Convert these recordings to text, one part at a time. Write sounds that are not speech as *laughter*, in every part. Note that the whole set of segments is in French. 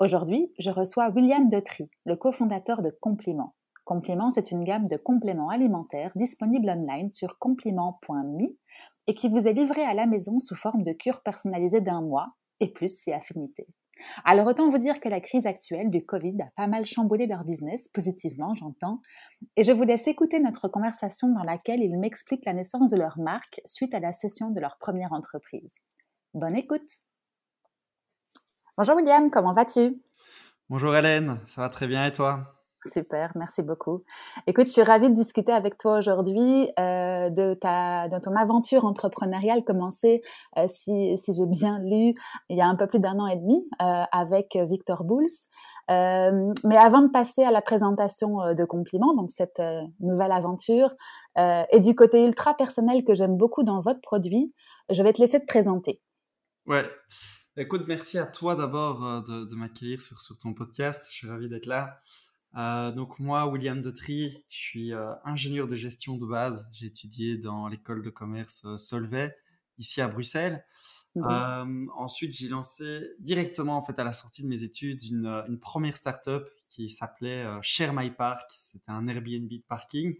Aujourd'hui, je reçois William Detry, le cofondateur de Compliment. Compliment, c'est une gamme de compléments alimentaires disponible online sur compliment.me et qui vous est livrée à la maison sous forme de cure personnalisée d'un mois et plus si affinité. Alors autant vous dire que la crise actuelle du Covid a pas mal chamboulé leur business, positivement j'entends, et je vous laisse écouter notre conversation dans laquelle ils m'expliquent la naissance de leur marque suite à la cession de leur première entreprise. Bonne écoute Bonjour William, comment vas-tu? Bonjour Hélène, ça va très bien et toi? Super, merci beaucoup. Écoute, je suis ravie de discuter avec toi aujourd'hui euh, de, ta, de ton aventure entrepreneuriale commencée, euh, si, si j'ai bien lu, il y a un peu plus d'un an et demi euh, avec Victor Bouls. Mais avant de passer à la présentation de compliments, donc cette nouvelle aventure, et du côté ultra personnel que j'aime beaucoup dans votre produit, je vais te laisser te présenter. Ouais. Écoute, merci à toi d'abord de, de m'accueillir sur, sur ton podcast. Je suis ravi d'être là. Euh, donc moi, William Detry, je suis euh, ingénieur de gestion de base. J'ai étudié dans l'école de commerce euh, Solvay, ici à Bruxelles. Mmh ensuite, j'ai lancé directement, en fait, à la sortie de mes études, une, une première startup qui s'appelait Share My Park. C'était un Airbnb de parking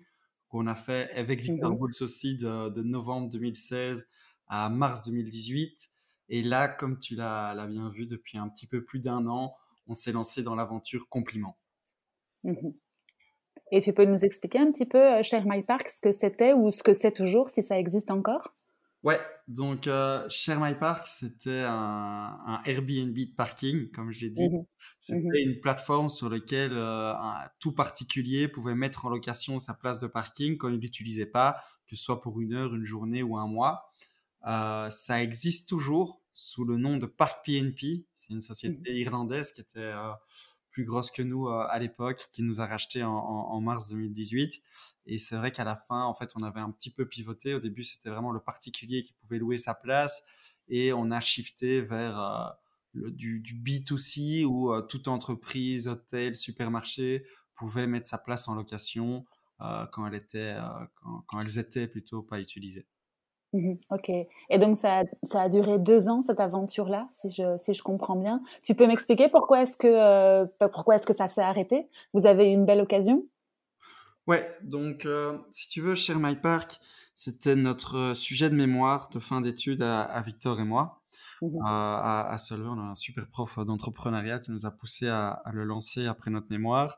qu'on a fait avec Victor mmh aussi de, de, novembre 2016 à mars 2018. Et là, comme tu l'as bien vu, depuis un petit peu plus d'un an, on s'est lancé dans l'aventure Compliment. Mmh Et tu peux nous expliquer un petit peu, euh, Share My Park, ce que c'était ou ce que c'est toujours, si ça existe encore? Ouais, donc euh, Share My Park, c'était un, Airbnb de parking, comme j'ai dit. Mmh c'était mmh une plateforme sur laquelle euh, tout particulier pouvait mettre en location sa place de parking quand il l'utilisait pas, que ce soit pour une heure, une journée ou un mois. Ça existe toujours sous le nom de Park PNP. C'est une société irlandaise qui était plus grosse que nous euh, à l'époque, qui nous a racheté en, mars 2018. Et c'est vrai qu'à la fin, en fait, on avait un petit peu pivoté. Au début, c'était vraiment le particulier qui pouvait louer sa place. Et on a shifté vers euh, le, du, du, B2C où euh, toute entreprise, hôtel, supermarché pouvait mettre sa place en location quand, elle était, quand, quand elles étaient plutôt pas utilisées. Mmh ok. Et donc, ça a, ça a duré deux ans, cette aventure-là, si je, si je comprends bien. Tu peux m'expliquer pourquoi est-ce que, euh, pourquoi est-ce que ça s'est arrêté? Vous avez eu une belle occasion? Ouais, donc, euh, si tu veux, Share My Park, c'était notre sujet de mémoire de fin d'études à, Victor et moi. Mmh à, à Solvay, on a un super prof d'entrepreneuriat qui nous a poussé à, à, le lancer après notre mémoire.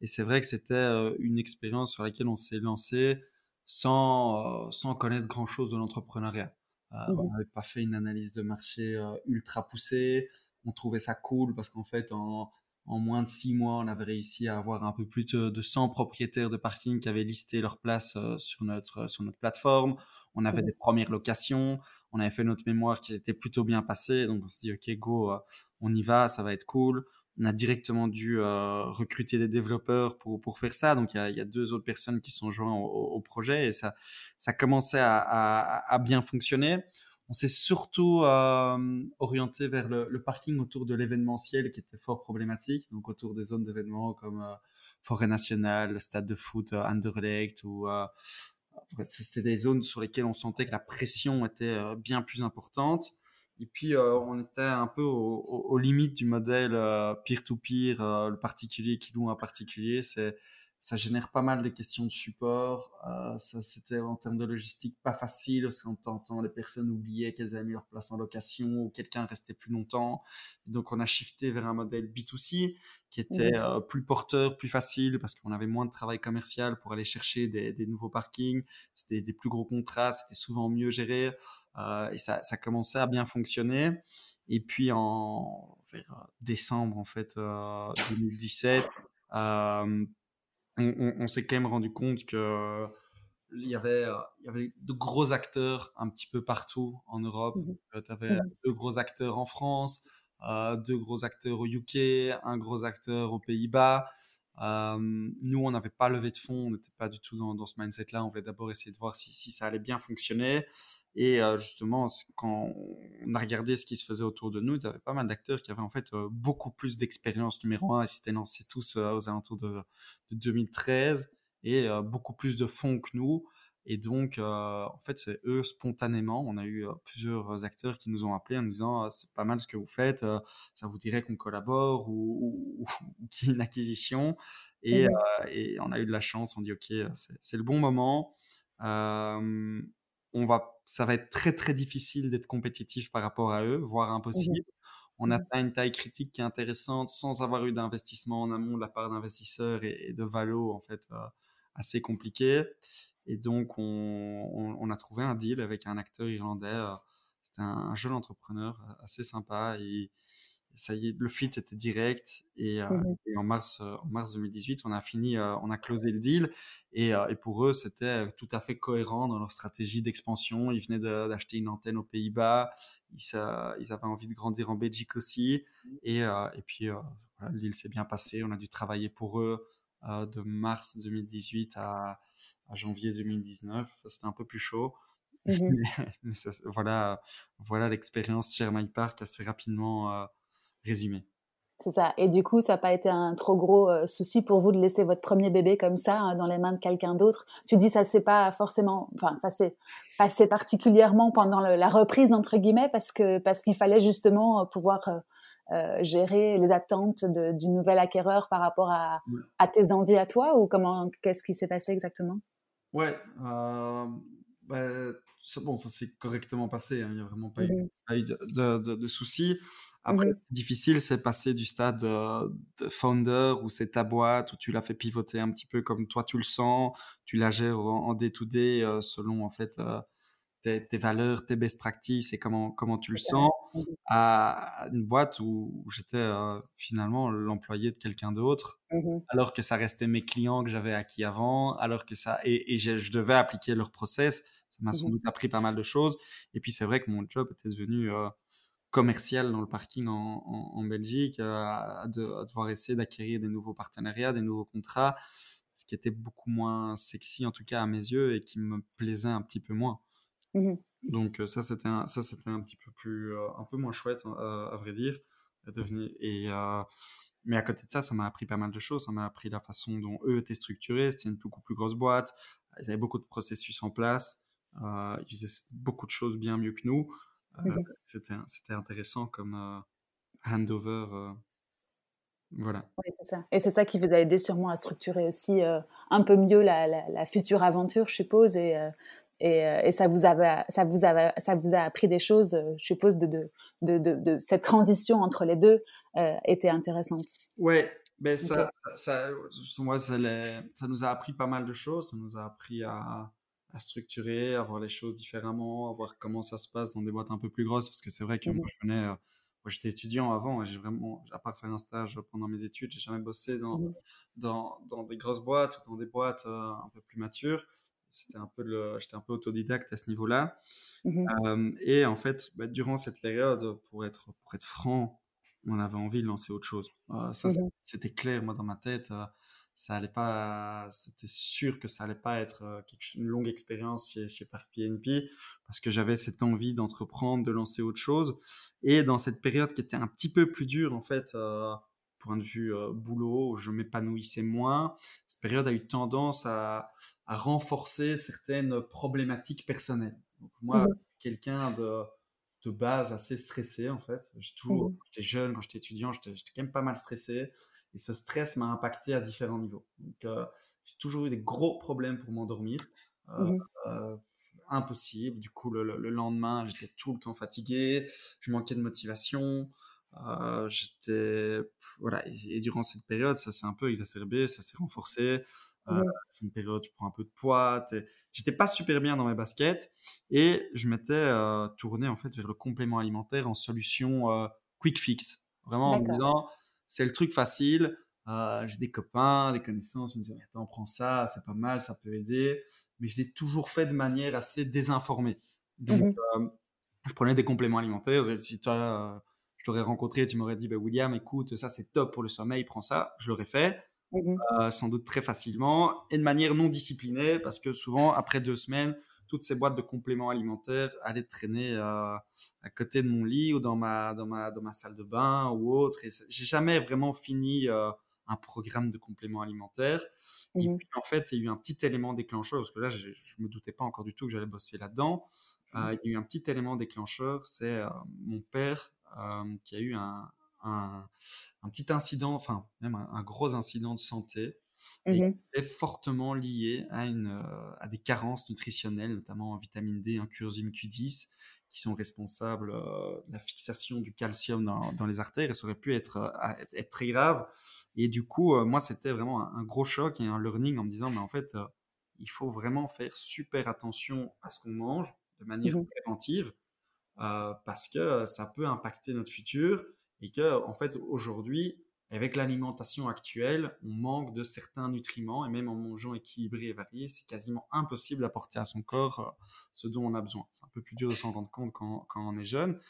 Et c'est vrai que c'était euh, une expérience sur laquelle on s'est lancé sans, euh, sans connaître grand-chose de l'entrepreneuriat. Euh, mmh on n'avait pas fait une analyse de marché euh, ultra poussée. On trouvait ça cool parce qu'en fait, en, en, moins de six mois, on avait réussi à avoir un peu plus de, 100 propriétaires de parking qui avaient listé leur place sur, notre, sur notre plateforme. On avait mmh des premières locations. On avait fait notre mémoire qui s'était plutôt bien passée. Donc, on s'est dit, OK, go, on y va, ça va être cool on a directement dû euh, recruter des développeurs pour, pour faire ça. Donc, il y a, deux autres personnes qui sont joints au, projet et ça, ça commençait à, bien fonctionner. On s'est surtout euh, orienté vers le, parking autour de l'événementiel qui était fort problématique, donc autour des zones d'événements comme euh, Forêt Nationale, le stade de foot Anderlecht ou c'était des zones sur lesquelles on sentait que la pression était bien plus importante. Et puis, euh, on était un peu aux limites du modèle euh, peer-to-peer, euh, le particulier qui loue un particulier. C'est ça génère pas mal de questions de support. Euh, ça, c'était en termes de logistique pas facile parce qu'on entend les personnes oubliaient qu'elles avaient mis leur place en location ou quelqu'un restait plus longtemps. Donc, on a shifté vers un modèle B2C qui était euh, plus porteur, plus facile parce qu'on avait moins de travail commercial pour aller chercher des, des nouveaux parkings. C'était des plus gros contrats, c'était souvent mieux géré euh, et ça, ça commençait à bien fonctionner. Et puis en vers décembre en fait 2017. Euh, on, s'est quand même rendu compte que il y avait il y avait de gros acteurs un petit peu partout en Europe. Mmh tu avais mmh deux gros acteurs en France, deux gros acteurs au UK, un gros acteur aux Pays-Bas. Nous, on n'avait pas levé de fonds, on n'était pas du tout dans, ce mindset-là. On voulait d'abord essayer de voir si, ça allait bien fonctionner. Et justement, quand on a regardé ce qui se faisait autour de nous, il y avait pas mal d'acteurs qui avaient en fait beaucoup plus d'expérience numéro un. Ils s'étaient lancés tous aux alentours de, de 2013 et beaucoup plus de fonds que nous. Et donc, en fait, c'est eux spontanément. On a eu plusieurs acteurs qui nous ont appelés en nous disant c'est pas mal ce que vous faites, ça vous dirait qu'on collabore *laughs* ou, qu'il y ait une acquisition. Et, mmh et, on a eu de la chance. On dit ok, c'est le bon moment. on va, ça va être très très difficile d'être compétitif par rapport à eux, voire mmh impossible. On mmh atteint une taille critique qui est intéressante sans avoir eu d'investissement en amont de la part d'investisseurs et, de valo en fait assez compliqué. Et donc, on, a trouvé un deal avec un acteur irlandais. Euh, c'était un, jeune entrepreneur euh, assez sympa. Et, ça y est, le fit était direct. Et, euh, mmh en, mars, en mars 2018, on a fini, on a closé le deal. Et, pour eux, c'était tout à fait cohérent dans leur stratégie d'expansion. Ils venaient d'acheter une antenne aux Pays-Bas. Ils, ils, avaient envie de grandir en Belgique aussi. Et, et puis, le deal s'est bien passé. On a dû travailler pour eux de mars 2018 à, janvier 2019. Ça, c'était un peu plus chaud. *laughs* Mais, voilà, voilà l'expérience chez My Park assez rapidement euh, résumée. C'est ça. Et du coup, ça n'a pas été un trop gros euh, souci pour vous de laisser votre premier bébé comme ça hein, dans les mains de quelqu'un d'autre? Tu dis ça c'est pas forcément, enfin ça s'est passé particulièrement pendant la reprise entre guillemets parce que parce qu'il fallait justement pouvoir euh, euh, gérer les attentes du nouvel acquéreur par rapport à, tes envies à toi ou comment qu'est-ce qui s'est passé exactement? Ouais, euh, bah, bon, ça s'est correctement passé. Hein, il n'y a vraiment pas, eu, mmh de, soucis. Après, mmh difficile, c'est passer du stade euh, de founder où c'est ta boîte, où tu l'as fait pivoter un petit peu comme toi tu le sens, tu la gères en day-to-day selon en fait tes, valeurs, tes best practices et comment, comment tu le sens, à une boîte où, j'étais euh, finalement l'employé de quelqu'un d'autre, mmh alors que ça restait mes clients que j'avais acquis avant, alors que ça, et, je, devais appliquer leur process. Ça m'a mmh sans doute appris pas mal de choses. Et puis c'est vrai que mon job était devenu euh, commercial dans le parking en, Belgique, euh, à, devoir essayer d'acquérir des nouveaux partenariats, des nouveaux contrats, ce qui était beaucoup moins sexy en tout cas à mes yeux et qui me plaisait un petit peu moins. Mmh Donc ça c'était un, ça c'était un petit peu plus un peu moins chouette hein, à, vrai dire et mais à côté de ça ça m'a appris pas mal de choses. Ça m'a appris la façon dont eux étaient structurés. C'était une beaucoup plus grosse boîte. Ils avaient beaucoup de processus en place. Ils faisaient beaucoup de choses bien mieux que nous. Mmh c'était c'était intéressant comme handover voilà. Oui, c'est ça. Et c'est ça qui vous a aidé sûrement à structurer aussi un peu mieux la, la, future aventure, je suppose, et, euh, et, ça vous avait, ça vous avait, ça vous a appris des choses, euh, je suppose, de, de, de, de, cette transition entre les deux euh, était intéressante. Ouais, ben ça, ça, moi, ça, ça, nous a appris pas mal de choses. Ça nous a appris à, à, structurer, à voir les choses différemment, à voir comment ça se passe dans des boîtes un peu plus grosses. Parce que c'est vrai que moi, mmh je venais, moi, j'étais étudiant avant. J'ai vraiment, à part faire un stage pendant mes études, j'ai jamais bossé dans, mmh dans, dans, des grosses boîtes ou dans des boîtes un peu plus matures c'était un peu le, j'étais un peu autodidacte à ce niveau-là. Mmh et en fait, bah, durant cette période, pour être, pour être franc, on avait envie de lancer autre chose. ça, mmh c'était clair, moi, dans ma tête. ça allait pas, c'était sûr que ça allait pas être une longue expérience chez, chez Park PNP parce que j'avais cette envie d'entreprendre, de lancer autre chose. Et dans cette période qui était un petit peu plus dure, en fait, point de vue boulot, je m'épanouissais moins. Cette période a eu tendance à, renforcer certaines problématiques personnelles. Donc moi, mmh quelqu'un de, de, base assez stressé en fait. J'ai toujours, mmh j'étais jeune, quand j'étais étudiant, j'étais quand même pas mal stressé. Et ce stress m'a impacté à différents niveaux. Donc j'ai toujours eu des gros problèmes pour m'endormir. Mmh impossible. Du coup, le, le lendemain, j'étais tout le temps fatigué, je manquais de motivation. Euh, j'étais voilà et, durant cette période ça s'est un peu exacerbé ça s'est renforcé. Euh, c'est une période où tu prends un peu de poids j'étais pas super bien dans mes baskets et je m'étais euh, tourné en fait vers le complément alimentaire en solution quick fix. Vraiment en me disant c'est le truc facile j'ai des copains des connaissances ils me disaient attends prends ça c'est pas mal ça peut aider. Mais je l'ai toujours fait de manière assez désinformée. Donc mmh je prenais des compléments alimentaires si toi t'aurais rencontré, tu m'aurais dit, bah, William, écoute, ça c'est top pour le sommeil, prends ça. Je l'aurais fait. Mmh sans doute très facilement et de manière non disciplinée parce que souvent après deux semaines toutes ces boîtes de compléments alimentaires allaient traîner à côté de mon lit ou dans ma, dans ma, dans ma salle de bain ou autre. Et j'ai jamais vraiment fini un programme de compléments alimentaires. Et mmh puis, en fait, il y a eu un petit élément déclencheur, parce que là, je ne me doutais pas encore du tout que j'allais bosser là-dedans. Mmh. il y a eu un petit élément déclencheur, c'est mon père qui a eu un, un, petit incident, enfin, même un, gros incident de santé. Mmh est fortement lié à, une, à des carences nutritionnelles, notamment en vitamine D, en curzime Q10, qui sont responsables euh, de la fixation du calcium dans, dans, les artères et ça aurait pu être, euh, être, très grave. Et du coup, euh, moi, c'était vraiment un, gros choc et un learning en me disant, mais en fait, il faut vraiment faire super attention à ce qu'on mange de manière mmh préventive parce que ça peut impacter notre futur et que, en fait, aujourd'hui, avec l'alimentation actuelle, on manque de certains nutriments et même en mangeant équilibré et varié, c'est quasiment impossible d'apporter à son corps euh, ce dont on a besoin. C'est un peu plus dur de s'en rendre compte quand, quand on est jeune.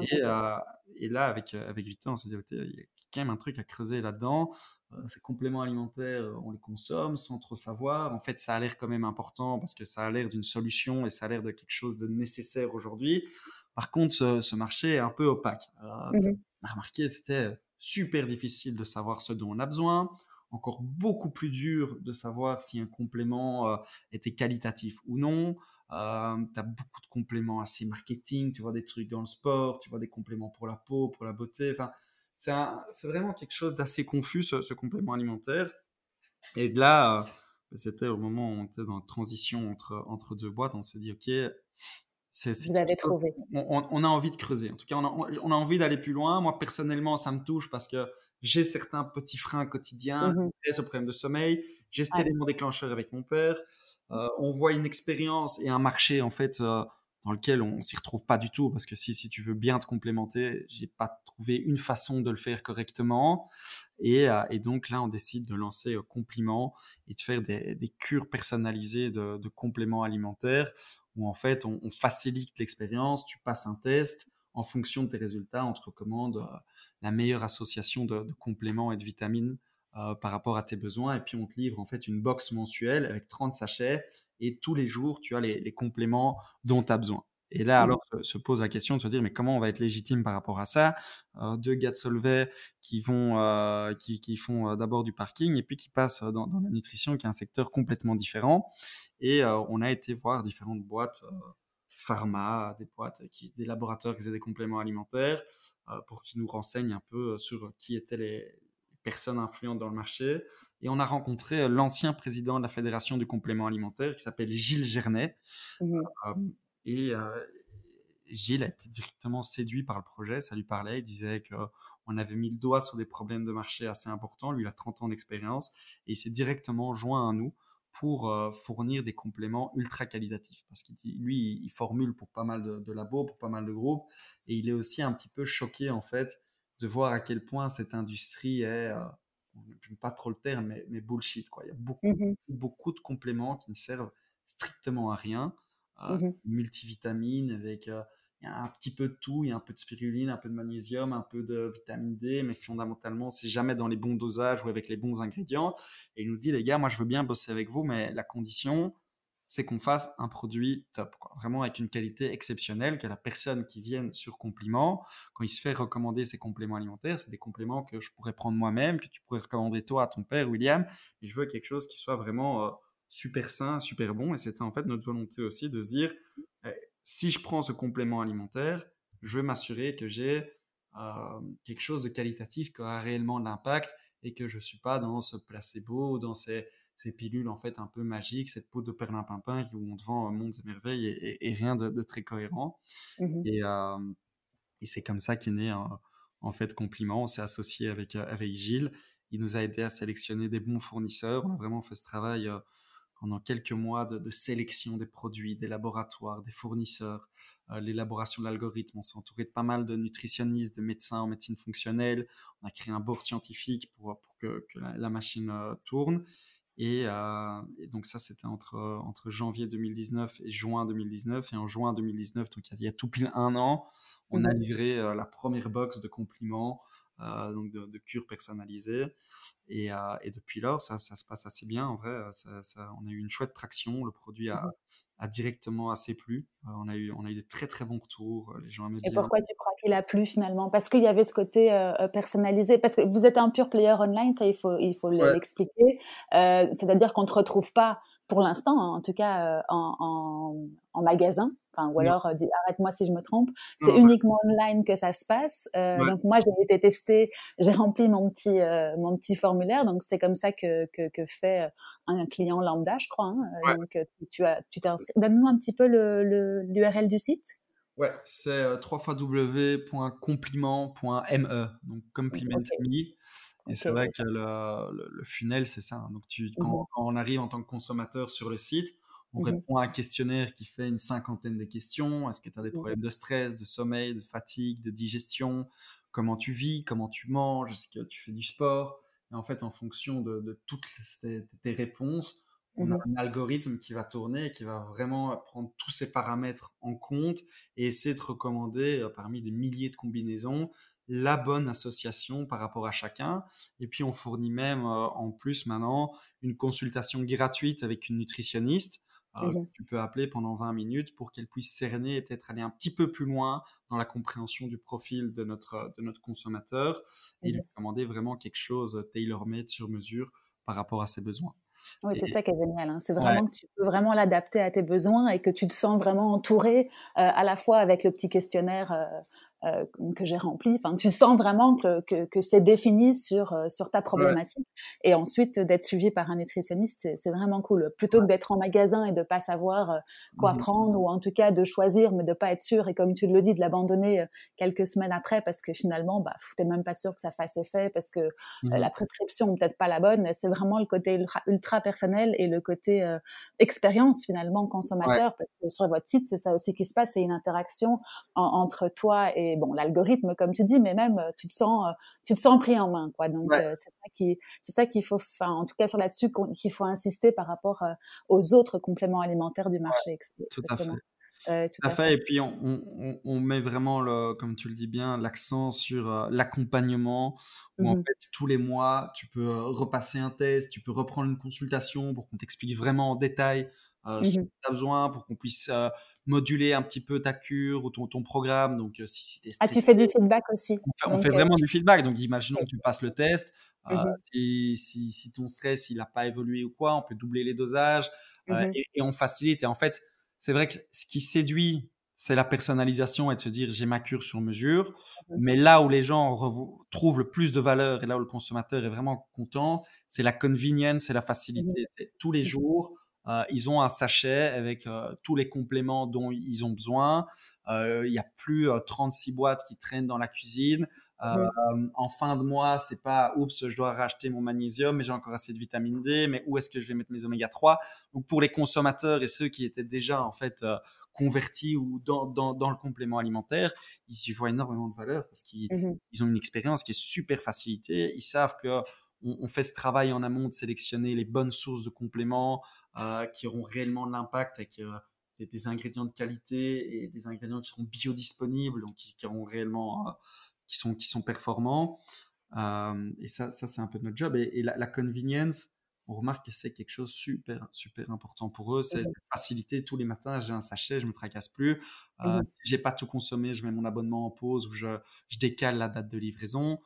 et, euh, et, là, avec, euh, avec Victor, on s'est dit, il y a quand même un truc à creuser là-dedans. ces compléments alimentaires, on les consomme sans trop savoir. En fait, ça a l'air quand même important parce que ça a l'air d'une solution et ça a l'air de quelque chose de nécessaire aujourd'hui. Par contre, ce, marché est un peu opaque. Mmh on a remarqué, c'était super difficile de savoir ce dont on a besoin, encore beaucoup plus dur de savoir si un complément euh, était qualitatif ou non. Euh, tu as beaucoup de compléments assez marketing, tu vois des trucs dans le sport, tu vois des compléments pour la peau, pour la beauté. Enfin, c'est vraiment quelque chose d'assez confus, ce, complément alimentaire. Et là, euh, c'était au moment où on était dans la transition entre, entre deux boîtes, on s'est dit, OK, vous avez trouvé. On, a envie de creuser. En tout cas, on a, envie d'aller plus loin. Moi, personnellement, ça me touche parce que j'ai certains petits freins quotidiens. Mmh j'ai ce problème de sommeil. J'ai cet élément déclencheur avec mon père. Euh, on voit une expérience et un marché, en fait, euh, dans lequel on, s'y retrouve pas du tout parce que si, si tu veux bien te complémenter, j'ai pas trouvé une façon de le faire correctement. Et, euh, et donc là, on décide de lancer un compliment et de faire des, des cures personnalisées de, compléments alimentaires où en fait on, on facilite l'expérience, tu passes un test, en fonction de tes résultats, on te recommande euh, la meilleure association de, de compléments et de vitamines euh, par rapport à tes besoins. Et puis on te livre en fait une box mensuelle avec 30 sachets et tous les jours, tu as les, compléments dont tu as besoin. Et là, mmh. alors, se, pose la question de se dire, mais comment on va être légitime par rapport à ça? Euh, Deux gars de Solvay qui vont, euh, qui, qui, font euh, d'abord du parking et puis qui passent dans, la nutrition, qui est un secteur complètement différent. Et on a été voir différentes boîtes pharma, des boîtes, qui, des laboratoires qui faisaient des compléments alimentaires, pour qu'ils nous renseignent un peu sur qui étaient les, personnes influentes dans le marché. Et on a rencontré euh, l'ancien président de la Fédération du complément alimentaire qui s'appelle Gilles Gernet. Mmh euh, et euh, Gilles a été directement séduit par le projet, ça lui parlait, il disait qu'on avait mis le doigt sur des problèmes de marché assez importants, lui il a 30 ans d'expérience, et il s'est directement joint à nous pour fournir des compléments ultra qualitatifs. Parce qu'il lui, il formule pour pas mal de, de labos, pour pas mal de groupes, et il est aussi un petit peu choqué en fait de voir à quel point cette industrie est, euh, n'aime pas trop le terme, mais, mais, bullshit. Quoi. Il y a beaucoup, mmh beaucoup de compléments qui ne servent strictement à rien. Euh, mmh multivitamines avec euh, il y a un petit peu de tout, il y a un peu de spiruline, un peu de magnésium, un peu de vitamine D, mais fondamentalement, c'est jamais dans les bons dosages ou avec les bons ingrédients. Et il nous dit, les gars, moi, je veux bien bosser avec vous, mais la condition, c'est qu'on fasse un produit top, vraiment avec une qualité exceptionnelle, que la personne qui vienne sur compliment, quand il se fait recommander ses compléments alimentaires, c'est des compléments que je pourrais prendre moi-même, que tu pourrais recommander toi à ton père William, et je veux quelque chose qui soit vraiment euh, super sain, super bon, et c'était en fait notre volonté aussi de se dire, eh, si je prends ce complément alimentaire, je veux m'assurer que j'ai euh, quelque chose de qualitatif qui aura réellement de l'impact et que je ne suis pas dans ce placebo, dans ces ces pilules en fait un peu magiques, cette peau de perlimpinpin où on te vend mondes et merveilles et, rien de, très cohérent. Mmh et, et c'est comme ça qu'est né en fait Compliment. On s'est associé avec, avec Gilles. Il nous a aidé à sélectionner des bons fournisseurs. On a vraiment fait ce travail pendant quelques mois de, sélection des produits, des laboratoires, des fournisseurs, l'élaboration de l'algorithme. On s'est entouré de pas mal de nutritionnistes, de médecins en médecine fonctionnelle. On a créé un board scientifique pour, pour que, la, machine tourne. Et, donc ça, c'était entre, entre janvier 2019 et juin 2019. Et en juin 2019, donc il y a, tout pile un an, on a mmh livré la première box de compliments euh, donc de, de, cure personnalisée. Et, euh, et depuis lors, ça, ça, se passe assez bien. En vrai, euh, ça, ça, on a eu une chouette traction. Le produit a, mmh a directement assez plu. on, a eu, on a eu des très très bons retours. Les gens aimaient et pourquoi tu crois qu'il a plu finalement? Parce qu'il y avait ce côté personnalisé. Parce que vous êtes un pur player online, ça il faut, il faut l'expliquer. C'est-à-dire qu'on ne te retrouve pas pour l'instant, hein, en tout cas en, en, en, magasin ou alors euh, arrête-moi si je me trompe. C'est uniquement online que ça se passe. Euh, donc moi j'ai été testée, *laughs* j'ai rempli mon petit euh, mon petit formulaire. Donc c'est comme ça que, que, que fait un client lambda, je crois. Hein. Donc tu as tu t'es inscrit. Donne-nous un petit peu le l'URL du site. Ouais, c'est www.compliment.me, donc compliment me. Et c'est vrai que le, le, funnel, c'est ça. Hein. Donc, tu, quand, quand, on arrive en tant que consommateur sur le site, on mmh répond à un questionnaire qui fait une cinquantaine de questions. Est-ce que tu as des mmh problèmes de stress, de sommeil, de fatigue, de digestion? Comment tu vis? Comment tu manges? Est-ce que tu fais du sport? Et en fait, en fonction de, toutes tes, réponses, on a mmh un algorithme qui va tourner et qui va vraiment prendre tous ces paramètres en compte et essayer de recommander euh, parmi des milliers de combinaisons la bonne association par rapport à chacun. Et puis on fournit même euh, en plus maintenant une consultation gratuite avec une nutritionniste Mmh tu peux appeler pendant 20 minutes pour qu'elle puisse cerner et peut-être aller un petit peu plus loin dans la compréhension du profil de notre, de notre consommateur et lui demander vraiment quelque chose tailor-made sur mesure par rapport à ses besoins. Oui, c'est ça qui est génial. Hein. C'est vraiment que tu peux vraiment l'adapter à tes besoins et que tu te sens vraiment entouré euh, à la fois avec le petit questionnaire euh, euh, que j'ai rempli. Enfin, tu sens vraiment que, que, que c'est défini sur, euh, sur ta problématique. Et ensuite, d'être suivi par un nutritionniste, c'est vraiment cool. Plutôt que d'être en magasin et de pas savoir euh, quoi mmh prendre, ou en tout cas de choisir, mais de pas être sûr, et comme tu le dis, de l'abandonner quelques semaines après, parce que finalement, bah, t'es même pas sûr que ça fasse effet, parce que mmh la prescription peut-être pas la bonne. C'est vraiment le côté ultra, personnel et le côté expérience finalement consommateur, parce que sur votre site, c'est ça aussi qui se passe, c'est une interaction entre toi et bon l'algorithme comme tu dis mais même euh, tu te sens euh, tu te sens pris en main quoi. Donc euh, c'est ça qui c'est ça qu'il faut enfin en tout cas sur là-dessus qu'il faut insister par rapport aux autres compléments alimentaires du marché tout à fait. Tout, à fait. Et puis, on, on, on, met vraiment, le, comme tu le dis bien, l'accent sur l'accompagnement, où en mmh fait, tous les mois, tu peux repasser un test, tu peux reprendre une consultation pour qu'on t'explique vraiment en détail euh, ce que tu as besoin pour qu'on puisse euh, moduler un petit peu ta cure ou ton, ton programme. Donc, euh, si, ah, tu fais du feedback aussi. On fait, vraiment du feedback. Donc, imaginons que tu passes le test. Mmh si, si, si, ton stress il n'a pas évolué ou quoi, on peut doubler les dosages mmh et, on facilite. Et en fait, c'est vrai que ce qui séduit, c'est la personnalisation et de se dire j'ai ma cure sur mesure. Mmh Mais là où les gens trouvent le plus de valeur et là où le consommateur est vraiment content, c'est la convenience et la facilité. Tous les jours, euh, ils ont un sachet avec euh, tous les compléments dont ils ont besoin. Euh, il n'y a plus 36 boîtes qui traînent dans la cuisine. en fin de mois, c'est pas oups, je dois racheter mon magnésium, mais j'ai encore assez de vitamine D, mais où est-ce que je vais mettre mes oméga 3 Donc pour les consommateurs et ceux qui étaient déjà en fait convertis ou dans, dans, le complément alimentaire, ils y voient énormément de valeur parce qu'ils mmh ont une expérience qui est super facilitée. Ils savent que on, fait ce travail en amont de sélectionner les bonnes sources de compléments euh, qui auront réellement de l'impact avec euh, des, ingrédients de qualité et des ingrédients qui seront biodisponibles, donc qui, auront réellement, euh, qui sont qui sont performants. et ça, ça c'est un peu notre job. Et, la, convenience, on remarque que c'est quelque chose super super important pour eux. C'est faciliter tous les matins. J'ai un sachet, je me tracasse plus. Euh, Si j'ai pas tout consommé, je mets mon abonnement en pause ou je, je décale la date de livraison.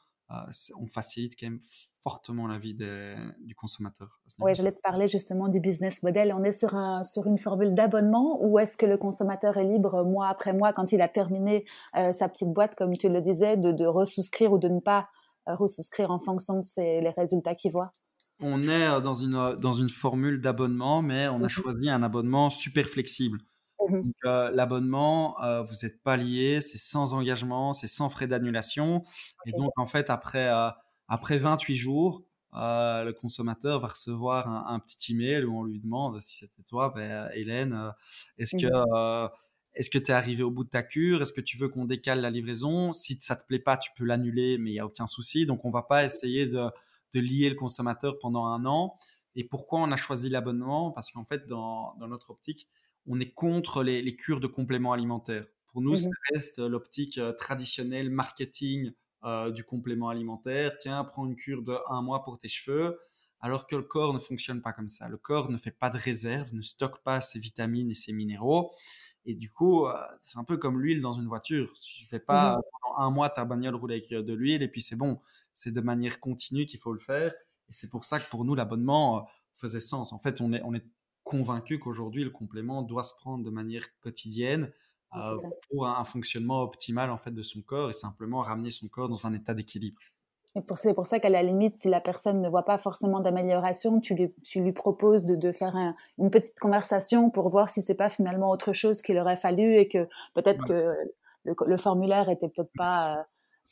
On facilite quand même fortement la vie du consommateur. Oui, j'allais te parler justement du business model. On est sur, un, sur une formule d'abonnement ou est-ce que le consommateur est libre mois après mois quand il a terminé euh, sa petite boîte, comme tu le disais, de, de ressouscrire ou de ne pas euh, ressouscrire en fonction de ses, les résultats qu'il voit? On est euh, dans une, dans une formule d'abonnement, mais on a mmh choisi un abonnement super flexible. Mmh l'abonnement, vous n'êtes pas lié, c'est sans engagement, c'est sans frais d'annulation. Et donc, en fait, après après 28 jours, euh, le consommateur va recevoir un, petit email où on lui demande si c'était toi, ben, Hélène, euh, est-ce que mmh euh, est-ce que tu es arrivé au bout de ta cure? Est-ce que tu veux qu'on décale la livraison? Si ça te plaît pas, tu peux l'annuler, mais il y a aucun souci. Donc on va pas essayer de, lier le consommateur pendant un an. Et pourquoi on a choisi l'abonnement? Parce qu'en fait, dans, notre optique, on est contre les, cures de compléments alimentaires. Pour nous, ça mmh reste l'optique euh, traditionnelle, marketing euh, du complément alimentaire. Tiens, prends une cure de un mois pour tes cheveux. Alors que le corps ne fonctionne pas comme ça. Le corps ne fait pas de réserve, ne stocke pas ses vitamines et ses minéraux. Et du coup, euh, c'est un peu comme l'huile dans une voiture. Tu ne fais pas mmh pendant un mois ta bagnole roule avec de l'huile et puis c'est bon. C'est de manière continue qu'il faut le faire. Et c'est pour ça que pour nous, l'abonnement faisait sens. En fait, on est, on est convaincu qu'aujourd'hui, le complément doit se prendre de manière quotidienne euh, pour un, fonctionnement optimal en fait de son corps et simplement ramener son corps dans un état d'équilibre. Et pour, c'est pour ça qu'à la limite, si la personne ne voit pas forcément d'amélioration, tu lui, tu lui proposes de, de faire une petite conversation pour voir si c'est pas finalement autre chose qu'il aurait fallu et que peut-être que le, formulaire était peut-être pas euh,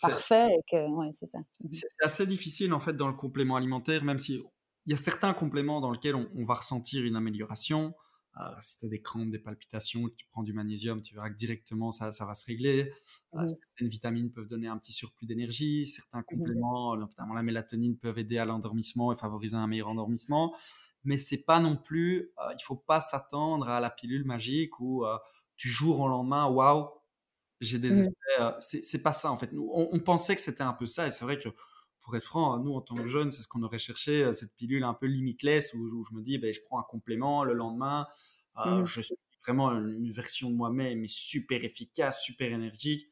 parfait et que ouais, c'est ça. C'est assez difficile en fait dans le complément alimentaire, même si il y a certains compléments dans lesquels on va ressentir une amélioration. Euh, si tu as des crampes, des palpitations, tu prends du magnésium, tu verras que directement ça, ça va se régler. Euh, certaines vitamines peuvent donner un petit surplus d'énergie, certains compléments, notamment la mélatonine, peuvent aider à l'endormissement et favoriser un meilleur endormissement. Mais c'est pas non plus, euh, il faut pas s'attendre à la pilule magique où tu jour au lendemain, waouh, j'ai des mmh. effets. c'est pas ça en fait. Nous, on pensait que c'était un peu ça et c'est vrai que pour être franc, nous, en tant que jeunes, c'est ce qu'on aurait cherché, euh, cette pilule un peu limitless où, je me dis, ben, je prends un complément le lendemain, euh, mmh. je suis vraiment une version de moi-même, mais super efficace, super énergique.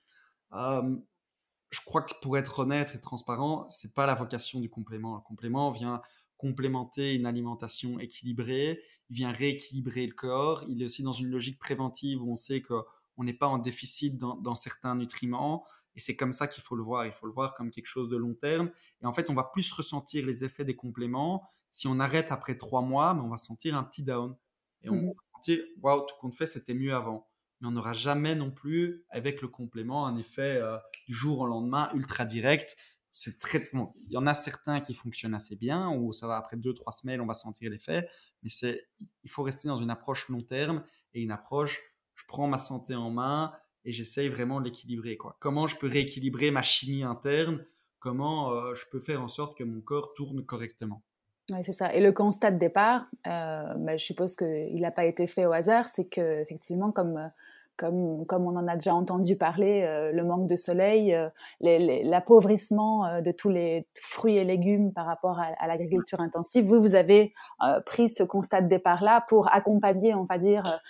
je crois que pour être honnête et transparent, c'est pas la vocation du complément. Le complément vient complémenter une alimentation équilibrée, il vient rééquilibrer le corps. Il est aussi dans une logique préventive où on sait que on n'est pas en déficit dans, certains nutriments. Et c'est comme ça qu'il faut le voir. Il faut le voir comme quelque chose de long terme. Et en fait, on va plus ressentir les effets des compléments. Si on arrête après trois mois, mais on va sentir un petit down. Et on mmh va sentir, waouh, tout compte fait, c'était mieux avant. Mais on n'aura jamais non plus, avec le complément, un effet euh, du jour au lendemain ultra direct. C'est très, il y en a certains qui fonctionnent assez bien, où ça va après deux, trois semaines, on va sentir l'effet. Mais c'est, il faut rester dans une approche long terme et une approche je prends ma santé en main et j'essaye vraiment de l'équilibrer. Comment je peux rééquilibrer ma chimie interne? Comment euh, je peux faire en sorte que mon corps tourne correctement? Oui, c'est ça. Et le constat de départ, euh, ben, je suppose qu'il n'a pas été fait au hasard, c'est que effectivement, comme euh, comme, comme on en a déjà entendu parler, euh, le manque de soleil, euh, l'appauvrissement euh, de tous les fruits et légumes par rapport à, l'agriculture intensive. Vous, vous avez pris ce constat de départ-là pour accompagner, on va dire,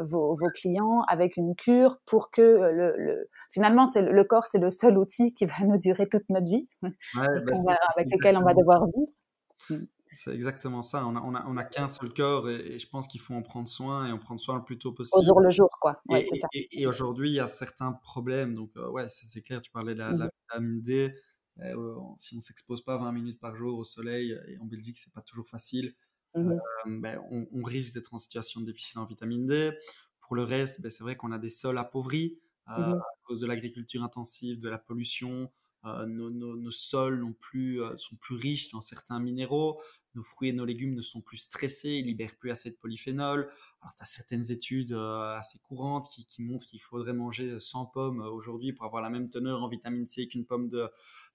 vos, vos, clients avec une cure pour que le, le finalement, c'est le corps, c'est le seul outil qui va *laughs* nous durer toute notre vie, ouais, bah avec lequel on va devoir vivre. C'est exactement ça. On a, on a, qu'un seul corps et, je pense qu'il faut en prendre soin et en prendre soin le plus tôt possible. Au jour le jour, quoi. Ouais, et, ça. et, aujourd'hui, il y a certains problèmes. Donc, euh, ouais, c'est clair. Tu parlais de la, mmh vitamine D. Euh, si on s'expose pas 20 minutes par jour au soleil, et en Belgique, c'est pas toujours facile, mmh euh, ben, on, risque d'être en situation de déficit en vitamine D. Pour le reste, ben, c'est vrai qu'on a des sols appauvris mmh à cause de l'agriculture intensive, de la pollution, euh, nos, sols non plus, euh, sont plus riches dans certains minéraux, nos fruits et nos légumes ne sont plus stressés, ils libèrent plus assez de polyphénol. Alors, tu as certaines études euh, assez courantes qui, montrent qu'il faudrait manger 100 pommes aujourd'hui pour avoir la même teneur en vitamine C qu'une pomme de,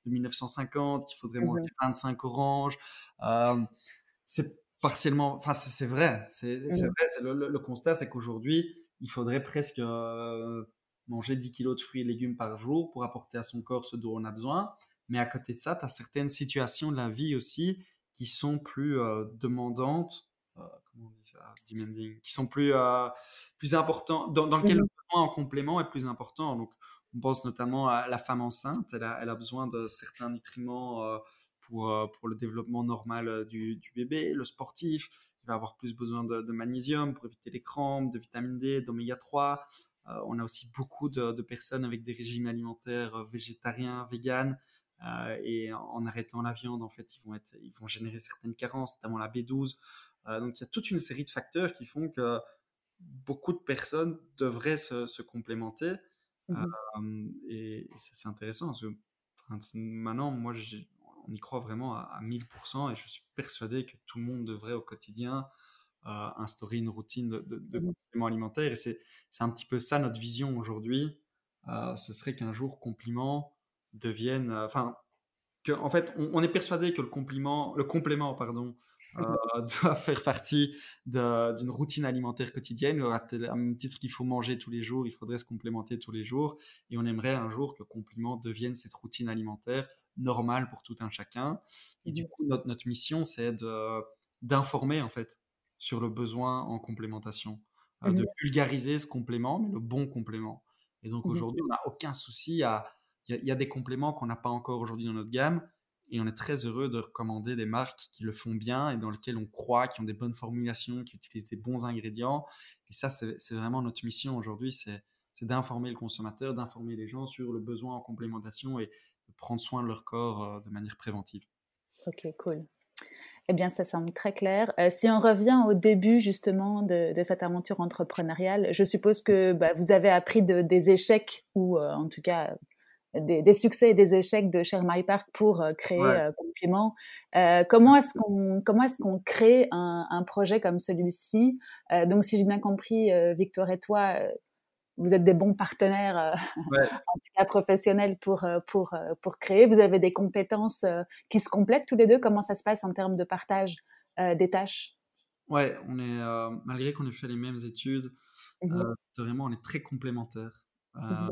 1950, qu'il faudrait mmh manger 25 oranges. c'est partiellement, enfin, c'est vrai, c'est mmh vrai, le, le, constat, c'est qu'aujourd'hui, il faudrait presque manger 10 kilos de fruits et légumes par jour pour apporter à son corps ce dont on a besoin. Mais à côté de ça, tu as certaines situations de la vie aussi qui sont plus euh, demandantes, euh, comment on dit ça, demanding, qui sont plus, euh, plus importantes, dans, dans lesquelles le besoin en complément est plus important. Donc, on pense notamment à la femme enceinte, elle a, elle a besoin de certains nutriments pour, pour le développement normal du, du, bébé. Le sportif, il va avoir plus besoin de, de magnésium pour éviter les crampes, de vitamine D, d'oméga 3. Euh, on a aussi beaucoup de, personnes avec des régimes alimentaires euh, végétariens, véganes, euh, et en, arrêtant la viande, en fait, ils vont, être, ils vont générer certaines carences, notamment la B12. donc il y a toute une série de facteurs qui font que beaucoup de personnes devraient se, complémenter. Mmh et, c'est intéressant parce que maintenant, moi, on y croit vraiment à, 1000% et je suis persuadé que tout le monde devrait au quotidien instaurer une routine de, de, mmh compléments alimentaires. Et c'est un petit peu ça notre vision aujourd'hui. Euh, ce serait qu'un jour, complément devienne. Euh, enfin, que, en fait, on, est persuadé que le, compliment, le complément pardon, euh, *laughs* doit faire partie d'une routine alimentaire quotidienne. À même titre qu'il faut manger tous les jours, il faudrait se complémenter tous les jours. Et on aimerait un jour que complément devienne cette routine alimentaire normale pour tout un chacun. Et du coup, notre, notre mission, c'est d'informer en fait sur le besoin en complémentation, de vulgariser ce complément, mais le bon complément. Et donc aujourd'hui, on n'a aucun souci à. Il y, a des compléments qu'on n'a pas encore aujourd'hui dans notre gamme, et on est très heureux de recommander des marques qui le font bien et dans lesquelles on croit, qui ont des bonnes formulations, qui utilisent des bons ingrédients. Et ça, c'est vraiment notre mission aujourd'hui, c'est d'informer le consommateur, d'informer les gens sur le besoin en complémentation et de prendre soin de leur corps de manière préventive. Ok, cool. Eh bien, ça semble très clair. Euh, si on revient au début justement de, cette aventure entrepreneuriale, je suppose que bah, vous avez appris des échecs ou euh, en tout cas des, succès et des échecs de Cher My Park pour euh, créer Compliment. comment est-ce qu'on comment est-ce qu'on crée un, un, projet comme celui-ci? Donc, si j'ai bien compris, Victor et toi, vous êtes des bons partenaires, euh, *laughs* en tout cas professionnels, pour, euh, pour, euh, pour créer. Vous avez des compétences qui se complètent tous les deux. Comment ça se passe en termes de partage des tâches? Ouais, on est, malgré qu'on ait fait les mêmes études, mmh vraiment, on est très complémentaires. Mmh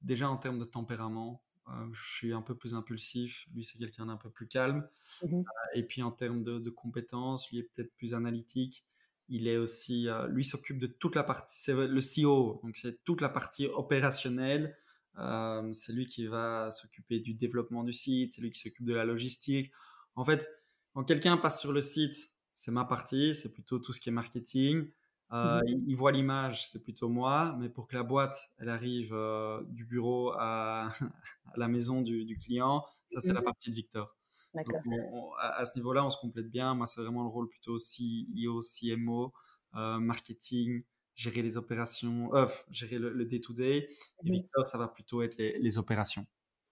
déjà en termes de tempérament, je suis un peu plus impulsif, lui c'est quelqu'un d'un peu plus calme. Mmh et puis en termes de, de compétences, lui est peut-être plus analytique. Il est aussi, euh, lui s'occupe de toute la partie, c'est le CEO, donc c'est toute la partie opérationnelle. Euh, c'est lui qui va s'occuper du développement du site, c'est lui qui s'occupe de la logistique. En fait, quand quelqu'un passe sur le site, c'est ma partie, c'est plutôt tout ce qui est marketing. Euh, mhm. il, voit l'image, c'est plutôt moi, mais pour que la boîte, elle arrive du bureau *laughs* à, la maison du, du client, ça c'est la mhm. partie de Victor à, ce niveau-là, on se complète bien. Moi, c'est vraiment le rôle plutôt CEO, CMO, euh, marketing, gérer les opérations, euh, gérer le day-to-day. Et mmh Victor, ça va plutôt être les opérations.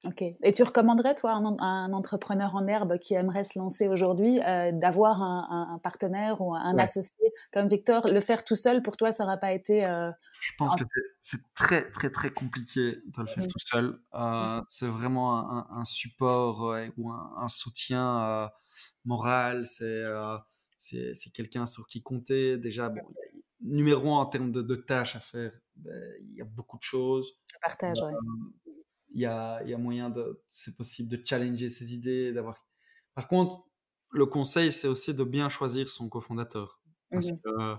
Ok. Et tu recommanderais, toi, un, un, entrepreneur en herbe qui aimerait se lancer aujourd'hui, euh, d'avoir un, un, partenaire ou un associé comme Victor? Le faire tout seul, pour toi, ça n'aura pas été. Euh, Je pense que c'est très, très, très compliqué de le faire tout seul. Euh, c'est vraiment un, support ou un, soutien moral. C'est c'est quelqu'un sur qui compter. Déjà, bon, numéro un en termes de, de tâches à faire, ben, il y a beaucoup de choses. Partage, oui il y a, y a, moyen de, c'est possible de challenger ses idées, d'avoir. Par contre, le conseil, c'est aussi de bien choisir son cofondateur. Parce mmh que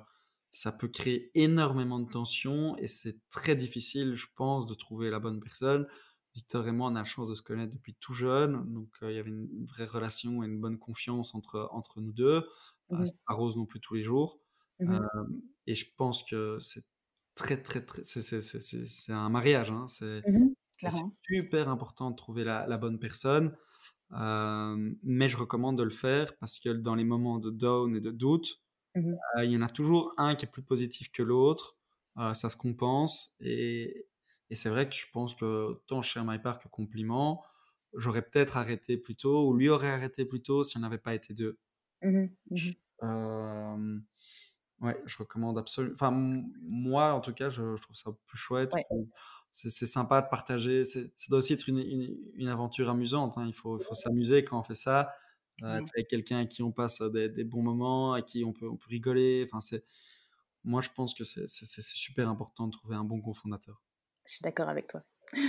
ça peut créer énormément de tensions et c'est très difficile, je pense, de trouver la bonne personne. Victor et moi, on a la chance de se connaître depuis tout jeune, donc il y avait une vraie relation et une bonne confiance entre, entre nous deux. Mmh c'est pas rose non plus tous les jours. Mmh et je pense que c'est très, très, très. C'est un mariage. Hein, c'est c'est super important de trouver la, bonne personne. Euh, mais je recommande de le faire parce que dans les moments de down et de doute, mmh euh, il y en a toujours un qui est plus positif que l'autre. Euh, ça se compense. Et, c'est vrai que je pense que tant chez MyPark que Compliment, j'aurais peut-être arrêté plus tôt ou lui aurait arrêté plus tôt si on n'avait pas été deux. Mmh mmh ouais, je recommande absolument. Enfin, moi, en tout cas, je, trouve ça plus chouette c'est sympa de partager. Ça doit aussi être une, une, aventure amusante. Hein. Il faut, faut s'amuser quand on fait ça. Euh, avec quelqu'un à qui on passe des, des, bons moments, à qui on peut, on peut rigoler. Enfin, c'est, moi, je pense que c'est super important de trouver un bon cofondateur. Je suis d'accord avec toi. *laughs*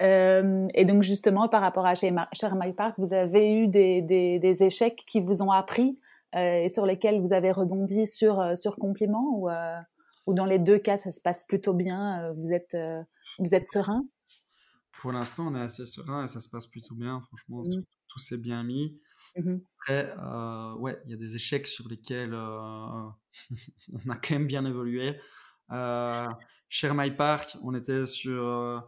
Euh, et donc, justement, par rapport à Cher My Park, vous avez eu des, des, des, échecs qui vous ont appris euh, et sur lesquels vous avez rebondi sur, sur compliment ou, ou dans les deux cas, ça se passe plutôt bien Vous êtes vous êtes serein? Pour l'instant, on est assez serein et ça se passe plutôt bien. Franchement, mmh. tout, s'est bien mis. Mmh Après, euh, ouais, il y a des échecs sur lesquels euh, *laughs* on a quand même bien évolué. Euh, chez My Park, on était sur euh,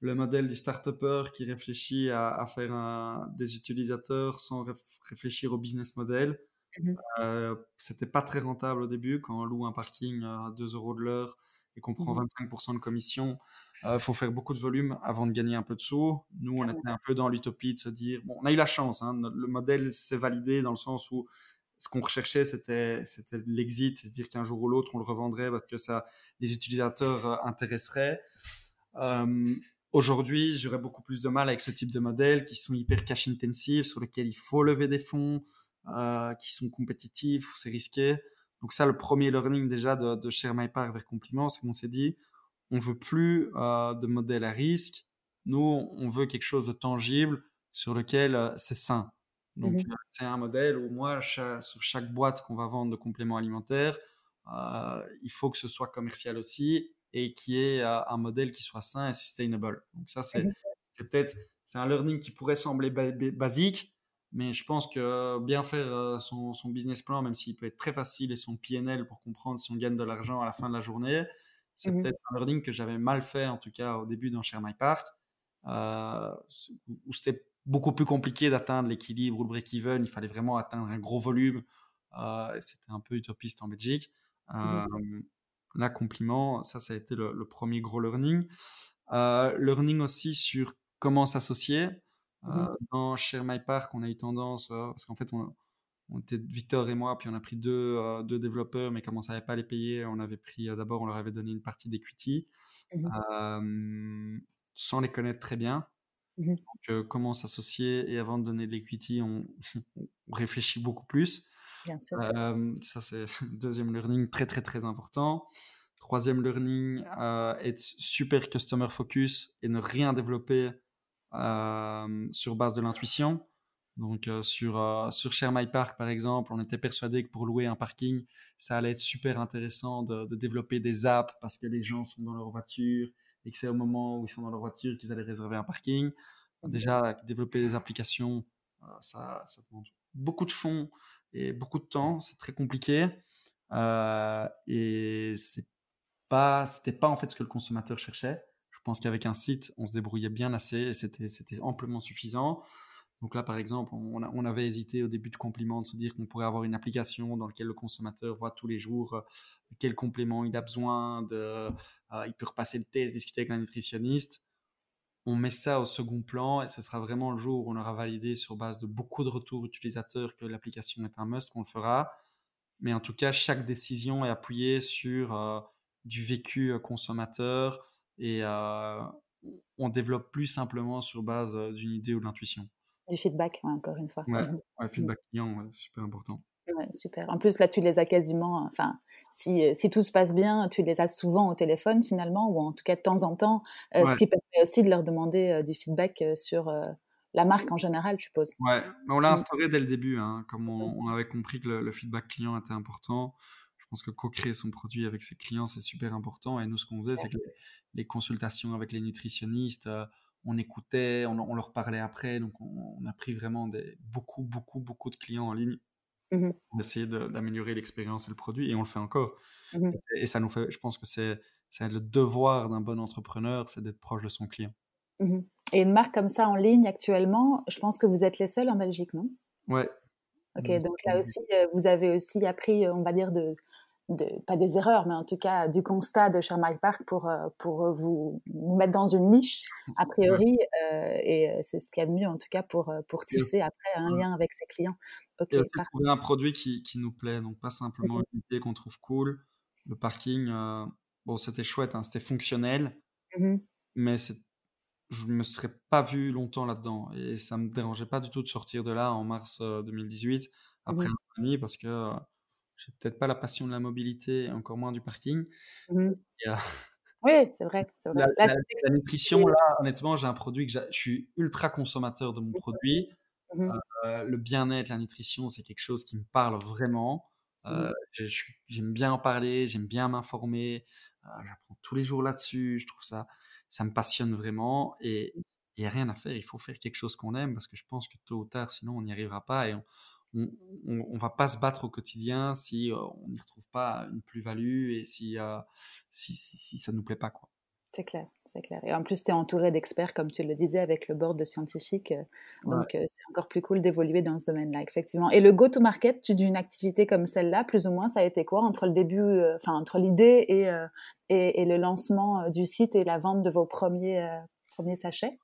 le modèle du start-upper qui réfléchit à, faire des utilisateurs sans réfléchir au business model. Mmh c'était pas très rentable au début quand on loue un parking à 2 euros de l'heure et qu'on prend 25% mmh de commission, il euh, faut faire beaucoup de volume avant de gagner un peu de sous. Nous, on était un peu dans l'utopie de se dire, bon, on a eu la chance, hein, le modèle s'est validé dans le sens où ce qu'on recherchait, c'était, c'était l'exit, à dire qu'un jour ou l'autre, on le revendrait parce que ça, les utilisateurs euh, intéresseraient. Euh, aujourd'hui, j'aurais beaucoup plus de mal avec ce type de modèle qui sont hyper cash intensifs, sur lesquels il faut lever des fonds. Qui sont compétitifs ou c'est risqué. Donc ça, le premier learning déjà de, de Share My Park vers Compliment, c'est qu'on s'est dit, on veut plus de modèle à risque. Nous, on veut quelque chose de tangible sur lequel c'est sain. Donc, mmh c'est un modèle où moi, sur chaque boîte qu'on va vendre de compléments alimentaires, il faut que ce soit commercial aussi et qui ait un modèle qui soit sain et sustainable. Donc ça, c'est mmh peut-être c'est un learning qui pourrait sembler basique, mais je pense que bien faire son, business plan, même s'il peut être très facile, et son PNL pour comprendre si on gagne de l'argent à la fin de la journée, c'est mmh peut-être un learning que j'avais mal fait, en tout cas au début dans Share My Part, où c'était beaucoup plus compliqué d'atteindre l'équilibre ou le break-even. Il fallait vraiment atteindre un gros volume. c'était un peu utopiste en Belgique. Mmh là, compliment, ça, ça a été le, premier gros learning. learning aussi sur comment s'associer. Mmh dans Share My Park, on a eu tendance, parce qu'en fait, on, était Victor et moi, puis on a pris deux, deux développeurs, mais comme on ne savait pas les payer, on avait pris d'abord, on leur avait donné une partie d'equity sans les connaître très bien. Mmh Donc, comment s'associer et avant de donner de l'equity, on, *laughs* réfléchit beaucoup plus. Bien sûr. ça, c'est *laughs* deuxième learning très, très, très important. Troisième learning, être super customer focus et ne rien développer sur base de l'intuition. Donc, sur, sur Share My Park, par exemple, on était persuadé que pour louer un parking, ça allait être super intéressant de, de développer des apps parce que les gens sont dans leur voiture et que c'est au moment où ils sont dans leur voiture qu'ils allaient réserver un parking. Déjà, développer des applications, euh, ça, ça, demande beaucoup de fonds et beaucoup de temps. C'est très compliqué. Euh, et c'est pas, c'était pas en fait ce que le consommateur cherchait. Je pense qu'avec un site, on se débrouillait bien assez et c'était, amplement suffisant. Donc là, par exemple, on, avait hésité au début de compliment de se dire qu'on pourrait avoir une application dans laquelle le consommateur voit tous les jours euh, quel complément il a besoin, de, euh, il peut repasser le test, discuter avec un nutritionniste. On met ça au second plan et ce sera vraiment le jour où on aura validé sur base de beaucoup de retours utilisateurs que l'application est un must qu'on le fera. Mais en tout cas, chaque décision est appuyée sur euh, du vécu consommateur et on développe plus simplement sur base d'une idée ou de l'intuition. Du feedback, encore une fois. Ouais, mmh. feedback client, super important. Ouais, super. En plus, là, tu les as quasiment. Enfin, si, si, tout se passe bien, tu les as souvent au téléphone finalement, ou en tout cas de temps en temps, euh, ce qui permet aussi de leur demander euh, du feedback euh, sur la marque en général, je suppose. Ouais, mais on l'a mmh. instauré dès le début, hein, comme on, avait compris que le, feedback client était important. Pense que co-créer son produit avec ses clients, c'est super important. Et nous, ce qu'on faisait, c'est que les, consultations avec les nutritionnistes, on écoutait, on, leur parlait après. Donc, on, a pris vraiment des, beaucoup, beaucoup, beaucoup de clients en ligne mmh pour essayer d'améliorer l'expérience et le produit. Et on le fait encore. Mmh et, ça nous fait, je pense que c'est le devoir d'un bon entrepreneur, c'est d'être proche de son client. Mmh et une marque comme ça en ligne actuellement, je pense que vous êtes les seuls en Belgique, non? Ouais. Ok, donc là aussi, euh, vous avez aussi appris, on va dire, de, pas des erreurs, mais en tout cas du constat de Sherman Park pour, euh, pour vous, mettre dans une niche, a priori, euh, et euh, c'est ce qu'il y a de mieux en tout cas pour, pour tisser après un lien avec ses clients. Ok, et trouver un produit qui, qui, nous plaît, donc pas simplement mmh une idée qu'on trouve cool. Le parking, bon, c'était chouette, hein, c'était fonctionnel, mmh mais je me serais pas vu longtemps là-dedans. Et ça me dérangeait pas du tout de sortir de là en mars 2018 après un an parce que j'ai peut-être pas la passion de la mobilité, encore moins du parking. Mmh. oui, c'est vrai. La, la, nutrition, là, honnêtement, j'ai un produit que je suis ultra consommateur de mon produit. Mmh euh, le bien-être, la nutrition, c'est quelque chose qui me parle vraiment. Euh, mmh. j'aime bien en parler, j'aime bien m'informer. Euh, j'apprends tous les jours là-dessus. Je trouve ça, ça me passionne vraiment. Et il n'y a rien à faire. Il faut faire quelque chose qu'on aime parce que je pense que tôt ou tard, sinon, on n'y arrivera pas. Et on, on, on, va pas se battre au quotidien si euh, on n'y retrouve pas une plus-value et si, euh, si, si, si, ça nous plaît pas. quoi. C'est clair, c'est clair. Et en plus, tu es entouré d'experts, comme tu le disais, avec le board de scientifiques. Euh, donc, c'est encore plus cool d'évoluer dans ce domaine-là, effectivement. Et le go-to-market d'une activité comme celle-là, plus ou moins, ça a été quoi entre le début, enfin, entre l'idée et, et, et, le lancement du site et la vente de vos premiers, premiers sachets?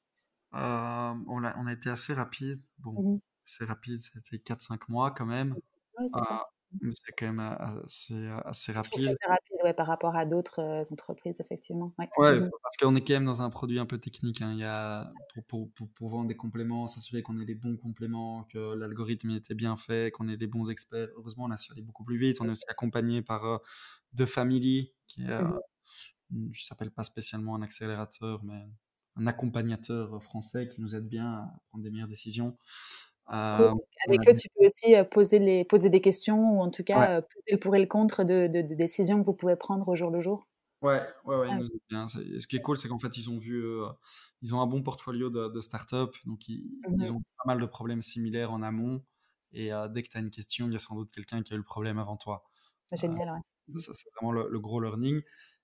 On, a, on a été assez rapide. Bon, mmh c'est rapide, c'était 4-5 mois quand même. Ah, mais c'est quand même assez, assez rapide. C'est rapide, ouais, par rapport à d'autres entreprises, effectivement. Ouais, mmh parce qu'on est quand même dans un produit un peu technique. Hein. Il y a, pour, pour, pour, vendre des compléments, s'assurer qu'on ait les bons compléments, que l'algorithme était bien fait, qu'on ait des bons experts. Heureusement, on a su aller beaucoup plus vite. On est aussi accompagné par deux familles qui est, mmh je s'appelle pas spécialement un accélérateur, mais un accompagnateur français qui nous aide bien à prendre des meilleures décisions. Euh, Avec eux, tu peux aussi poser, les, poser des questions ou en tout cas poser le pour et le contre de, de, décisions que vous pouvez prendre au jour le jour. Ouais, ouais, ouais, ah bien. Ce qui est cool, c'est qu'en fait, ils ont vu, ils ont un bon portfolio de, de start-up, donc ils, mmh ils, ont pas mal de problèmes similaires en amont. Et dès que tu as une question, il y a sans doute quelqu'un qui a eu le problème avant toi. Génial, ouais. Ça, c'est vraiment le, le, gros learning.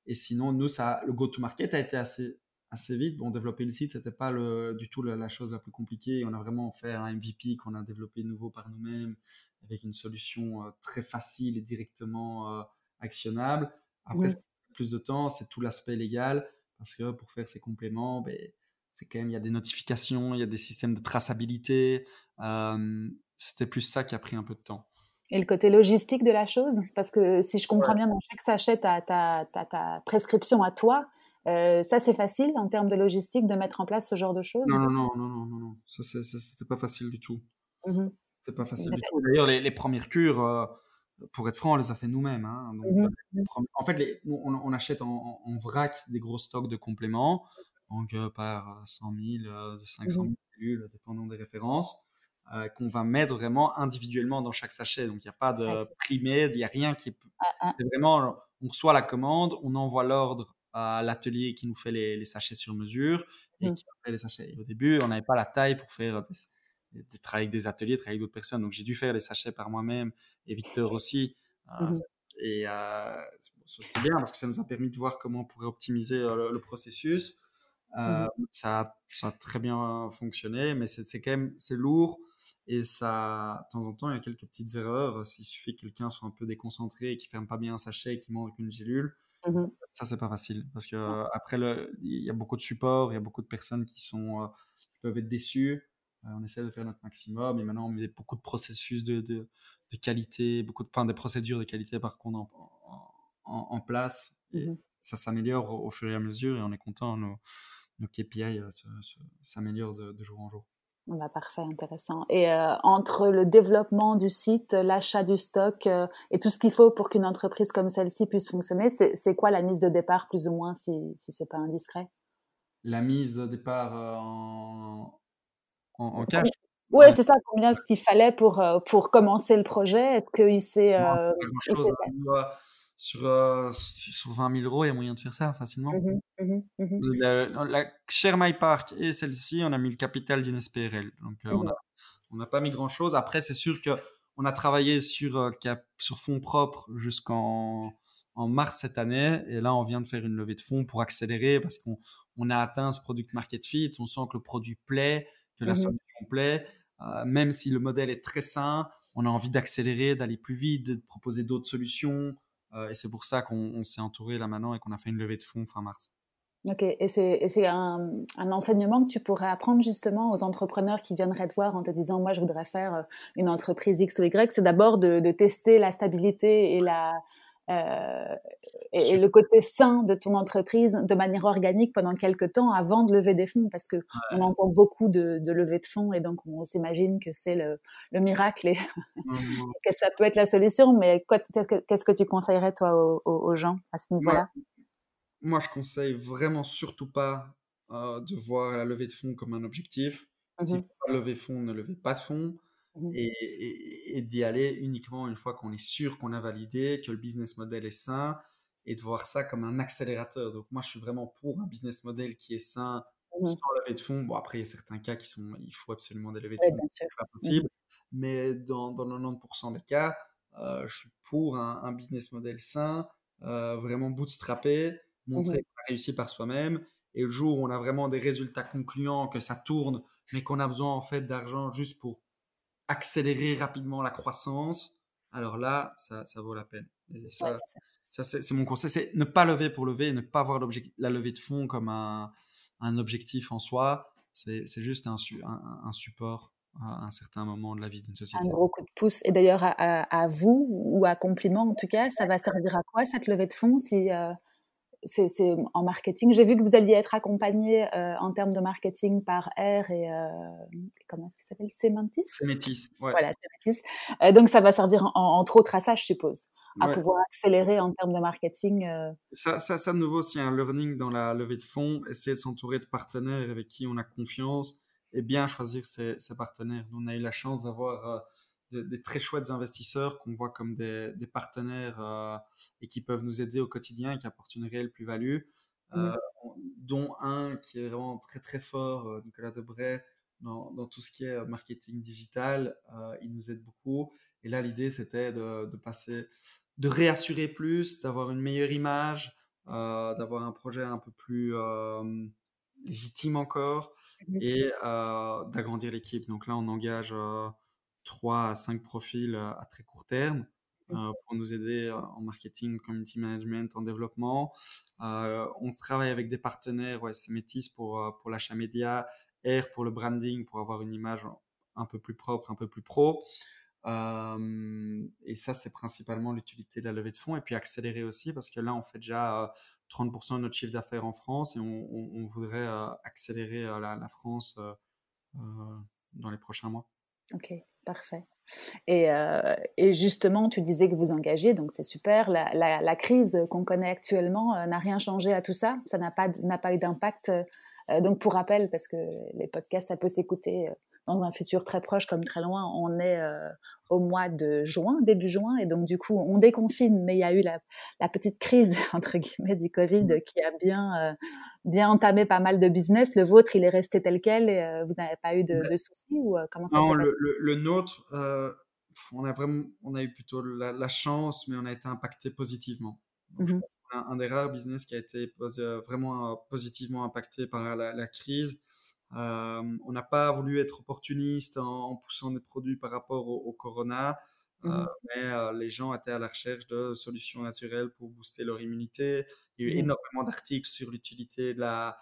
Et sinon, nous, ça, le go-to-market a été assez, assez vite. Bon, développer le site, c'était pas le, du tout la, chose la plus compliquée. On a vraiment fait un MVP qu'on a développé nouveau par nous-mêmes avec une solution euh, très facile et directement euh, actionnable. Après, plus de temps, c'est tout l'aspect légal parce que pour faire ces compléments, ben, c'est quand même, il y a des notifications, il y a des systèmes de traçabilité. Euh, c'était plus ça qui a pris un peu de temps. Et le côté logistique de la chose? Parce que si je comprends bien, dans chaque sachet, tu as, ta prescription à toi. Euh, ça, c'est facile en termes de logistique de mettre en place ce genre de choses? Non, non, non, non, non, non, non. Ça, c'était pas facile du tout. Mmh c'est pas facile du tout. D'ailleurs, les, premières cures, euh, pour être franc, on les a fait nous-mêmes. Hein. Mmh euh, en fait, les, on, achète en, vrac des gros stocks de compléments, donc par 100 000, 500 000 cellules, dépendant des références. qu'on va mettre vraiment individuellement dans chaque sachet. Donc, il n'y a pas de primé, il n'y a rien qui est... Ah, ah. C'est vraiment, on reçoit la commande, on envoie l'ordre à l'atelier qui nous fait les, sachets sur mesure et mmh. qui fait les sachets. au début, on n'avait pas la taille pour faire des, travailler avec des ateliers, travailler avec d'autres personnes. Donc, j'ai dû faire les sachets par moi-même et Victor aussi. Euh, mmh et euh, c'est bien parce que ça nous a permis de voir comment on pourrait optimiser euh, le, processus. Mmh ça, ça, a très bien fonctionné, mais c'est quand même c'est lourd et ça, de temps en temps, il y a quelques petites erreurs. S'il suffit que quelqu'un soit un peu déconcentré et qu'il ferme pas bien un sachet et qu'il manque une gélule, Mmh ça, c'est pas facile parce que après, il y a beaucoup de supports, il y a beaucoup de personnes qui sont qui peuvent être déçues. on essaie de faire notre maximum et maintenant on met beaucoup de processus de, de, qualité, beaucoup de, enfin, des procédures de qualité par contre en, en, place. Et mmh ça s'améliore au, fur et à mesure et on est content. Nos, nos KPI s'améliorent de jour en jour. Bah, parfait, intéressant. Et euh, entre le développement du site, l'achat du stock euh, et tout ce qu'il faut pour qu'une entreprise comme celle-ci puisse fonctionner, c'est quoi la mise de départ plus ou moins si, si ce n'est pas indiscret? La mise de départ euh, en, en, cash? Oui, c'est ça. Combien est-ce qu'il fallait pour, pour commencer le projet? Est-ce qu'il s'est sur, euh, sur 20 000 euros, il y a moyen de faire ça facilement. Mmh mmh mmh la, la Share My Park et celle-ci, on a mis le capital d'une SPRL. Donc, euh, on n'a pas mis grand-chose. Après, c'est sûr qu'on a travaillé sur, euh, sur fonds propres jusqu'en en mars cette année. Et là, on vient de faire une levée de fonds pour accélérer parce qu'on on a atteint ce product market fit. On sent que le produit plaît, que la solution plaît. même si le modèle est très sain, on a envie d'accélérer, d'aller plus vite, de proposer d'autres solutions. Euh, et c'est pour ça qu'on s'est entouré là maintenant et qu'on a fait une levée de fonds fin mars. Ok, et c'est un, un, enseignement que tu pourrais apprendre justement aux entrepreneurs qui viendraient te voir en te disant moi je voudrais faire euh, une entreprise X ou Y, c'est d'abord de, de, tester la stabilité et la, euh, et, le côté sain de ton entreprise de manière organique pendant quelques temps avant de lever des fonds parce que on entend beaucoup de, de levées de fonds et donc on s'imagine que c'est le, le, miracle et mmh *laughs* que ça peut être la solution. Mais qu'est-ce que tu conseillerais toi aux, gens à ce niveau-là? moi, je conseille vraiment surtout pas euh, de voir la levée de fonds comme un objectif. Mmh si vous fonds, ne levez pas de fonds. Mmh et, d'y aller uniquement une fois qu'on est sûr qu'on a validé, que le business model est sain, et de voir ça comme un accélérateur. Donc moi, je suis vraiment pour un business model qui est sain, mmh sans levée de fonds. Bon, après, il y a certains cas qui sont, il faut absolument des levées de fonds, c'est pas mmh possible. Mais dans, dans 90% des cas, euh, je suis pour un, business model sain, euh, vraiment bootstrappé, montrer qu'on a réussi par soi-même. Et le jour où on a vraiment des résultats concluants, que ça tourne, mais qu'on a besoin en fait d'argent juste pour accélérer rapidement la croissance, alors là, ça, ça vaut la peine. ça, ça c'est mon conseil, c'est ne pas lever pour lever, ne pas voir la levée de fonds comme un, un objectif en soi. C'est juste un, un, support à un certain moment de la vie d'une société. Un gros coup de pouce. Et d'ailleurs, à, vous, ou à compliment en tout cas, ça va servir à quoi cette levée de fonds si c'est en marketing J'ai vu que vous alliez être accompagné en termes de marketing par R et comment est-ce qu'il s'appelle? Sementis? Sementis, ouais. Voilà, Sementis. donc ça va servir entre autres à ça, je suppose à pouvoir accélérer en termes de marketing. Ça, ça, ça, de nouveau, c'est un learning dans la levée de fonds, essayer de s'entourer de partenaires avec qui on a confiance et bien choisir ses, partenaires. Nous, on a eu la chance d'avoir des, très chouettes investisseurs qu'on voit comme des, partenaires et qui peuvent nous aider au quotidien et qui apportent une réelle plus-value, dont un qui est vraiment très très fort, Nicolas Debray, dans, dans, tout ce qui est marketing digital. il nous aide beaucoup. Et là, l'idée, c'était de, de, passer de réassurer plus, d'avoir une meilleure image, euh, d'avoir un projet un peu plus euh, légitime encore et euh, d'agrandir l'équipe. Donc là, on engage trois à cinq profils à très court terme mmh. pour nous aider en marketing, community management, en développement. on travaille avec des partenaires, ouais, c'est Métis pour, pour l'achat média, R pour le branding, pour avoir une image un peu plus propre, un peu plus pro et ça, c'est principalement l'utilité de la levée de fonds. Et puis accélérer aussi, parce que là, on fait déjà 30% de notre chiffre d'affaires en France et on, voudrait accélérer la, France dans les prochains mois. Ok, parfait. Et, et, justement, tu disais que vous engagez, donc c'est super. La, crise qu'on connaît actuellement n'a rien changé à tout ça. Ça n'a pas, n'a pas eu d'impact. donc, pour rappel, parce que les podcasts, ça peut s'écouter dans un futur très proche comme très loin, on est euh, au mois de juin, début juin, et donc du coup on déconfine, mais il y a eu la, petite crise *laughs* entre guillemets du Covid mmh. qui a bien euh, bien entamé pas mal de business. Le vôtre, il est resté tel quel, et euh, vous n'avez pas eu de, soucis ou comment ça Non, le, le, nôtre, on a vraiment, on a eu plutôt la, chance, mais on a été impacté positivement. Mmh un, des rares business qui a été vraiment positivement impacté par la crise. Euh, on n'a pas voulu être opportuniste en, poussant des produits par rapport au, corona, euh, mmh mais euh, les gens étaient à la recherche de solutions naturelles pour booster leur immunité. Il y a eu mmh énormément d'articles sur l'utilité de la,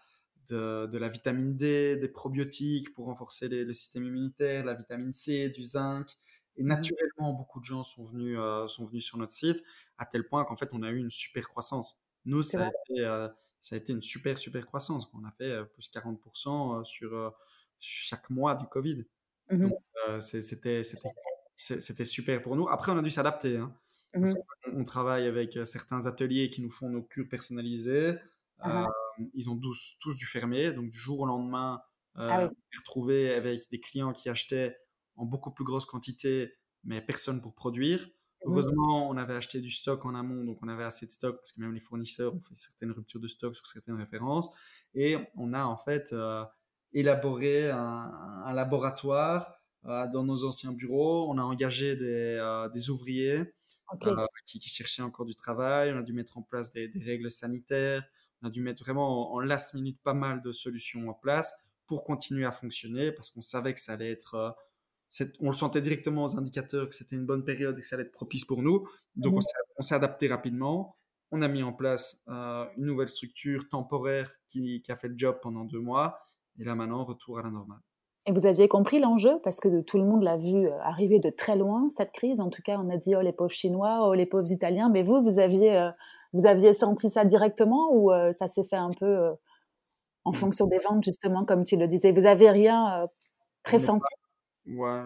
de, la vitamine D, des probiotiques pour renforcer le système immunitaire, la vitamine C, du zinc. Et mmh naturellement, beaucoup de gens sont venus, sont venus sur notre site, à tel point qu'en fait, on a eu une super croissance. Nous, ça a, été, ça a été une super, super croissance. On a fait plus 40% sur chaque mois du Covid. Mmh Donc, c'était, c'était, super pour nous. Après, on a dû s'adapter. Hein, mmh on, travaille avec certains ateliers qui nous font nos cures personnalisées. Ah ils ont tous, tous dû fermer. Donc, du jour au lendemain, ah on s'est retrouvé avec des clients qui achetaient en beaucoup plus grosse quantité, mais personne pour produire. Heureusement, on avait acheté du stock en amont, donc on avait assez de stock parce que même les fournisseurs ont fait certaines ruptures de stock sur certaines références. Et on a en fait euh, élaboré un, laboratoire euh, dans nos anciens bureaux. On a engagé des, euh, ouvriers qui, cherchaient encore du travail. On a dû mettre en place des, règles sanitaires. On a dû mettre vraiment en, last minute pas mal de solutions en place pour continuer à fonctionner parce qu'on savait que ça allait être on le sentait directement aux indicateurs que c'était une bonne période et que ça allait être propice pour nous. Donc, on s'est adapté rapidement. On a mis en place euh, une nouvelle structure temporaire qui, a fait le job pendant deux mois. Et là, maintenant, retour à la normale. Et vous aviez compris l'enjeu? Parce que tout le monde l'a vu euh, arriver de très loin, cette crise. En tout cas, on a dit, oh, les pauvres Chinois, oh, les pauvres Italiens. Mais vous, vous aviez, euh, vous aviez senti ça directement ou ça s'est fait un peu en mmh. fonction des ventes, justement, comme tu le disais? Vous n'avez rien pressenti? Ouais,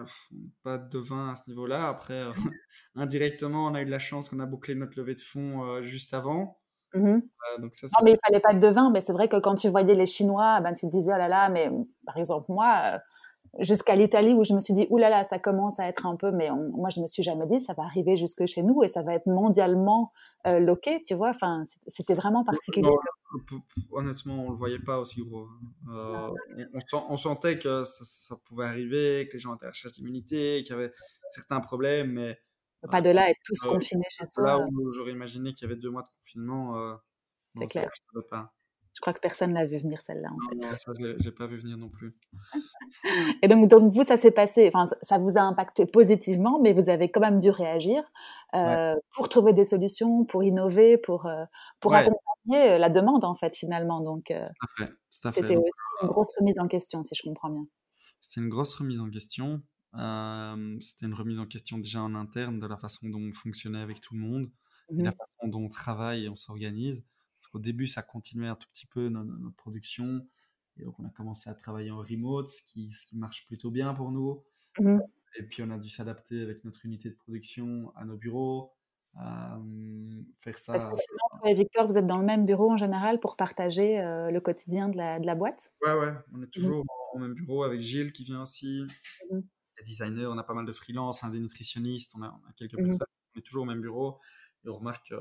pas de devin à ce niveau-là. Après, euh, *laughs* indirectement, on a eu de la chance qu'on a bouclé notre levée de fonds euh, juste avant. Mmh donc ça, non, mais il fallait pas de devin. Mais c'est vrai que quand tu voyais les Chinois, ben, tu te disais, oh là là, mais par exemple, moi, euh, jusqu'à l'Italie où je me suis dit, oulala, là là, ça commence à être un peu, mais moi je me suis jamais dit, ça va arriver jusque chez nous et ça va être mondialement euh, loqué, tu vois. Enfin, c'était vraiment particulier. honnêtement, on le voyait pas aussi gros. Hein. Euh, on, sentait que ça, pouvait arriver, que les gens étaient à la recherche d'immunité, qu'il y avait certains problèmes, mais pas de là être tous confinés chez soi. Là où j'aurais imaginé qu'il y avait deux mois de confinement, euh, c'est clair. pas. Je crois que personne l'a vu venir celle-là en fait. Non, ça j'ai pas vu venir non plus. *laughs* Et donc, donc vous, ça s'est passé, enfin ça vous a impacté positivement, mais vous avez quand même dû réagir euh, pour trouver des solutions, pour innover, pour euh, pour accompagner euh, la demande en fait finalement. Donc c'était aussi une grosse remise en question, si je comprends bien. c'était une grosse remise en question. c'était une remise en question déjà en interne de la façon dont on fonctionnait avec tout le monde, et la mmh façon dont on travaille et on s'organise. Parce qu'au début, ça continuait un tout petit peu notre, notre, production. Et donc, on a commencé à travailler en remote, ce qui, ce qui marche plutôt bien pour nous. Mmh et puis, on a dû s'adapter avec notre unité de production à nos bureaux, faire ça. Parce que sinon, toi et Victor, vous êtes dans le même bureau en général pour partager le quotidien de la, de la, boîte? Ouais, ouais, on est mmh toujours au même bureau avec Gilles qui vient aussi. Mmh des designers, on a pas mal de freelance, des nutritionnistes, on a, quelques personnes. On est toujours au même bureau. Et on remarque,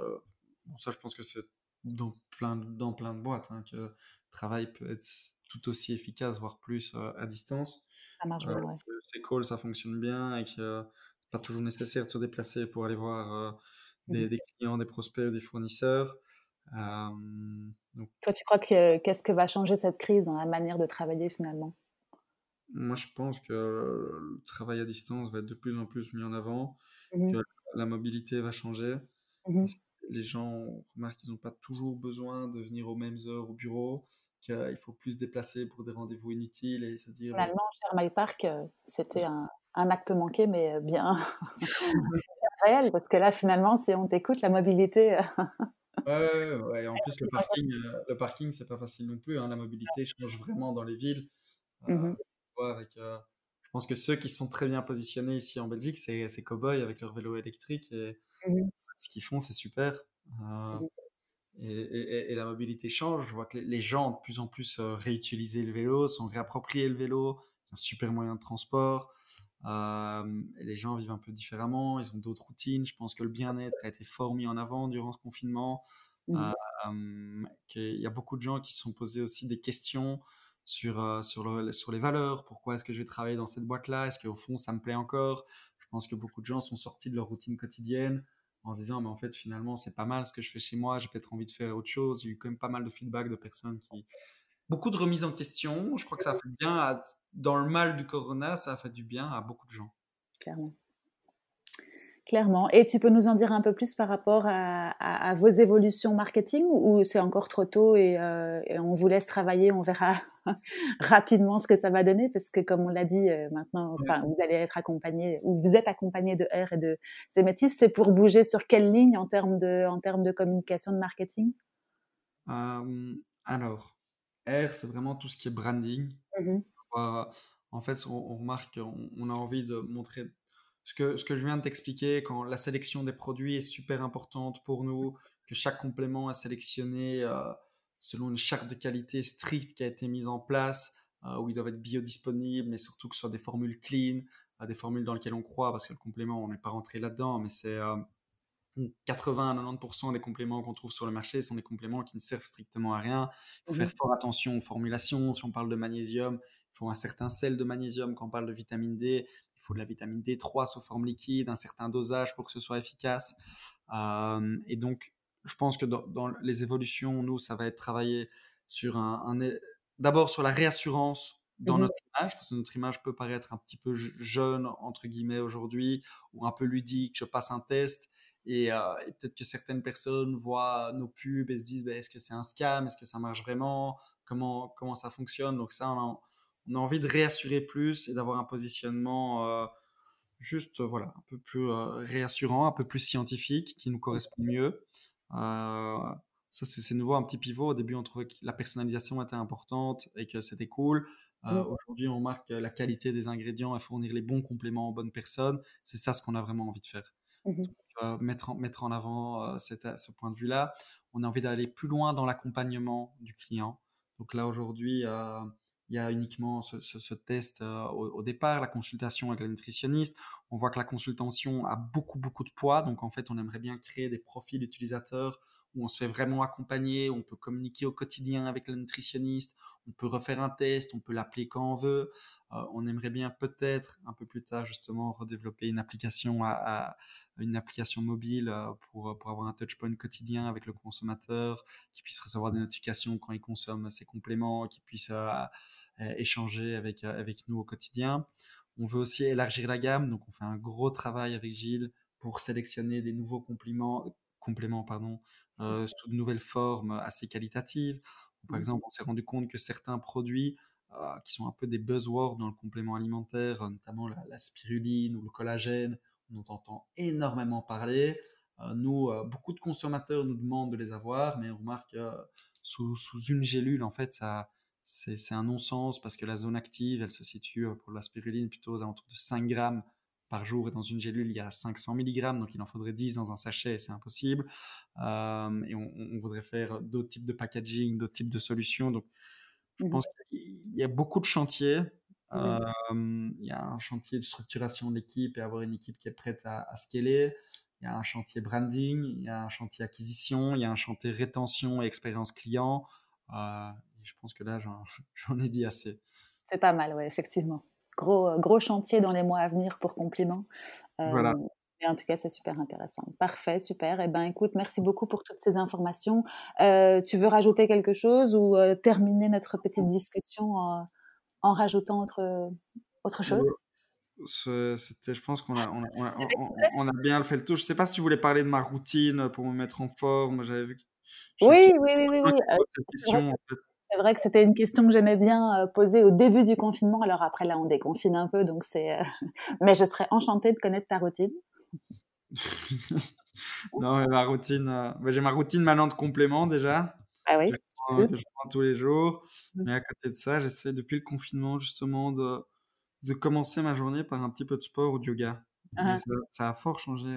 bon, ça, je pense que c'est dans plein, dans plein de boîtes, hein, que le travail peut être tout aussi efficace, voire plus à distance. Ça marche bien, ouais. Ces calls, ça fonctionne bien et que c'est pas toujours nécessaire de se déplacer pour aller voir Mmh. des, clients, des prospects, des fournisseurs. donc... Toi, tu crois que qu'est-ce que va changer cette crise dans la manière de travailler finalement? Moi, je pense que le travail à distance va être de plus en plus mis en avant, mmh que la mobilité va changer. Mmh les gens remarquent qu'ils n'ont pas toujours besoin de venir aux mêmes heures au bureau, qu'il faut plus se déplacer pour des rendez-vous inutiles et se dire. Finalement, cher My Park, euh, c'était un, un, acte manqué, mais bien, *laughs* *laughs* réel, parce que là, finalement, si on t'écoute, la mobilité. ouais, ouais, en *laughs* plus, le parking, euh, le parking, c'est pas facile non plus. Hein. La mobilité change vraiment dans les villes. Euh, mmh avec, euh, je pense que ceux qui sont très bien positionnés ici en Belgique, c'est ces cow-boys avec leur vélo électrique. Et mmh ce qu'ils font, c'est super. Mmh et, et, la mobilité change. Je vois que les gens de plus en plus réutiliser le vélo, sont réappropriés le vélo, un super moyen de transport. Euh, les gens vivent un peu différemment, ils ont d'autres routines. Je pense que le bien-être a été fort mis en avant durant ce confinement. Mmh. Euh, il y a beaucoup de gens qui se sont posés aussi des questions sur, euh, sur, sur les valeurs. Pourquoi est-ce que je vais travailler dans cette boîte-là? Est-ce qu'au fond, ça me plaît encore? Je pense que beaucoup de gens sont sortis de leur routine quotidienne en se disant, mais en fait, finalement, c'est pas mal ce que je fais chez moi, j'ai peut-être envie de faire autre chose. J'ai eu quand même pas mal de feedback de personnes qui, beaucoup de remises en question. Je crois que ça a fait bien, dans le mal du corona, ça a fait du bien à beaucoup de gens. Clairement. Clairement. Et tu peux nous en dire un peu plus par rapport à, vos évolutions marketing ou c'est encore trop tôt euh, et, on vous laisse travailler, on verra *laughs* rapidement ce que ça va donner parce que comme on l'a dit euh, maintenant, enfin, vous allez être accompagné ou vous êtes accompagné de R et de Zemetis, c'est pour bouger sur quelle ligne en termes de, en termes de communication, de marketing? Euh, Alors, R, c'est vraiment tout ce qui est branding. Mmh en fait, on, remarque qu'on a envie de montrer ce que, ce que je viens de t'expliquer, quand la sélection des produits est super importante pour nous, que chaque complément est sélectionné euh, selon une charte de qualité stricte qui a été mise en place, euh, où ils doivent être biodisponibles, mais surtout que ce soit des formules clean, euh, des formules dans lesquelles on croit, parce que le complément, on n'est pas rentré là-dedans, mais c'est 80 à 90% des compléments qu'on trouve sur le marché sont des compléments qui ne servent strictement à rien. Il faut faire fort attention aux formulations. Si on parle de magnésium, il faut un certain sel de magnésium. Quand on parle de vitamine D, il faut de la vitamine D3 sous forme liquide, un certain dosage pour que ce soit efficace. Euh, et donc, je pense que dans, les évolutions, nous, ça va être travaillé sur un, d'abord sur la réassurance dans mmh notre image, parce que notre image peut paraître un petit peu jeune, entre guillemets, aujourd'hui, ou un peu ludique, je passe un test, euh, et, peut-être que certaines personnes voient nos pubs et se disent ben, est-ce que c'est un scam? Est-ce que ça marche vraiment? Comment, comment ça fonctionne? Donc, ça, on a, envie de réassurer plus et d'avoir un positionnement euh, juste voilà, un peu plus euh, réassurant, un peu plus scientifique qui nous correspond mieux. ça, c'est nouveau, un petit pivot. Au début, on trouvait que la personnalisation était importante et que c'était cool. Aujourd'hui, on marque la qualité des ingrédients et fournir les bons compléments aux bonnes personnes. C'est ça ce qu'on a vraiment envie de faire. Mmh mettre, en, mettre en avant euh, ce point de vue-là. On a envie d'aller plus loin dans l'accompagnement du client. Donc là, aujourd'hui, euh, il y a uniquement ce, test euh, au, départ, la consultation avec la nutritionniste. On voit que la consultation a beaucoup, beaucoup de poids. Donc en fait, on aimerait bien créer des profils utilisateurs où on se fait vraiment accompagner, on peut communiquer au quotidien avec la nutritionniste, on peut refaire un test, on peut l'appeler quand on veut. Euh, on aimerait bien peut-être un peu plus tard justement redévelopper une application mobile euh, pour, pour avoir un touchpoint quotidien avec le consommateur, qui puisse recevoir des notifications quand il consomme ses compléments, qui puisse euh, échanger avec, avec nous au quotidien. On veut aussi élargir la gamme, donc on fait un gros travail avec Gilles pour sélectionner des nouveaux compléments, compléments pardon, sous de nouvelles formes assez qualitatives. Par mmh. exemple, on s'est rendu compte que certains produits qui sont un peu des buzzwords dans le complément alimentaire, notamment la, spiruline ou le collagène. On en entend énormément parler. nous, beaucoup de consommateurs nous demandent de les avoir, mais on remarque sous, sous, une gélule, en fait, ça, c'est un non-sens parce que la zone active, elle se situe pour la spiruline plutôt aux alentours de 5 grammes par jour et dans une gélule, il y a 500 mg, donc il en faudrait 10 dans un sachet et c'est impossible. Euh, et on, voudrait faire d'autres types de packaging, d'autres types de solutions. Donc, je mmh pense qu'il y a beaucoup de chantiers. Euh, il y a un chantier de structuration de l'équipe et avoir une équipe qui est prête à, à scaler. Il y a un chantier branding, il y a un chantier acquisition, il y a un chantier rétention et expérience client. Euh, je pense que là, *laughs* j'en ai dit assez. C'est pas mal, oui, effectivement gros, euh, gros chantier dans les mois à venir pour Compliment. voilà. Et en tout cas, c'est super intéressant. Parfait, super. Eh ben, écoute, merci beaucoup pour toutes ces informations. Euh, tu veux rajouter quelque chose ou euh, terminer notre petite discussion en, en rajoutant autre, autre chose? C'était, je pense qu'on a, on a, on, a, *laughs* bien fait le tour. Je ne sais pas si tu voulais parler de ma routine pour me mettre en forme. J'avais vu que. Oui, oui, oui, oui. C'est vrai que c'était une question que j'aimais bien euh, poser au début du confinement. Alors après, là, on déconfine un peu, donc c'est. Euh, *laughs* mais je serais enchantée de connaître ta routine. *laughs* non, mais ma routine. Euh, bah, j'ai ma routine maintenant de complément déjà. Ah oui. Que je prends tous les jours. Mmh. Mais à côté de ça, j'essaie depuis le confinement justement de, de commencer ma journée par un petit peu de sport ou de yoga. Ah ah. ça, a fort changé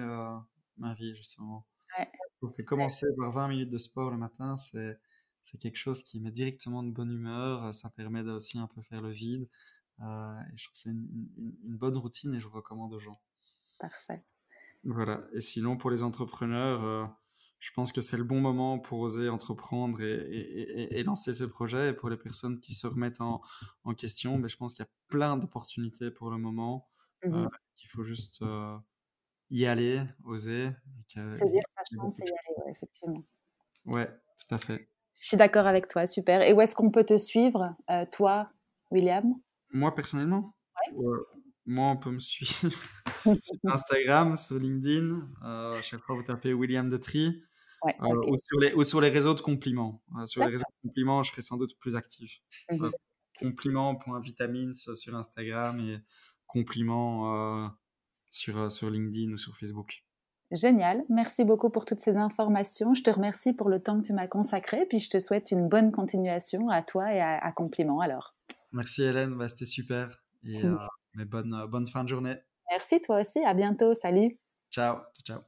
ma vie justement. Ouais. Donc commencer par 20 minutes de sport le matin, c'est c'est quelque chose qui met directement de bonne humeur. Ça permet aussi un peu faire le vide. Euh, et je trouve que c'est une, bonne routine et je recommande aux gens. Parfait. Voilà. Et sinon, pour les entrepreneurs, euh, je pense que c'est le bon moment pour oser entreprendre et, lancer ses projets. Et pour les personnes qui se remettent en, question, mais ben, je pense qu'il y a plein d'opportunités pour le moment. Mmh euh, il faut juste y aller, oser. C'est dire sa chance et y aller, effectivement. Ouais, tout à fait. Je suis d'accord avec toi, super. Et où est-ce qu'on peut te suivre, euh, toi, William? Moi, personnellement? Ouais. Moi, on peut me suivre *laughs* *laughs* sur Instagram, sur LinkedIn. Euh, à chaque fois, vous tapez William de Tri. Ouais, euh, ou, sur les, ou, sur les, réseaux de compliments. sur les réseaux de compliments, je serai sans doute plus actif. Mmh compliments.vitamines sur Instagram et compliments sur, sur LinkedIn ou sur Facebook. Génial. Merci beaucoup pour toutes ces informations. Je te remercie pour le temps que tu m'as consacré. Puis je te souhaite une bonne continuation à toi et à, Compliment alors. Merci Hélène, bah, c'était super. Et euh, bonne, bonne fin de journée. Merci toi aussi. À bientôt. Salut. Ciao. Ciao.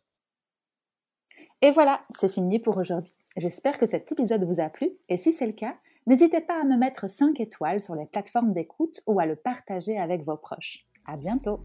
Et voilà, c'est fini pour aujourd'hui. J'espère que cet épisode vous a plu. Et si c'est le cas, n'hésitez pas à me mettre 5 étoiles sur les plateformes d'écoute ou à le partager avec vos proches. À bientôt.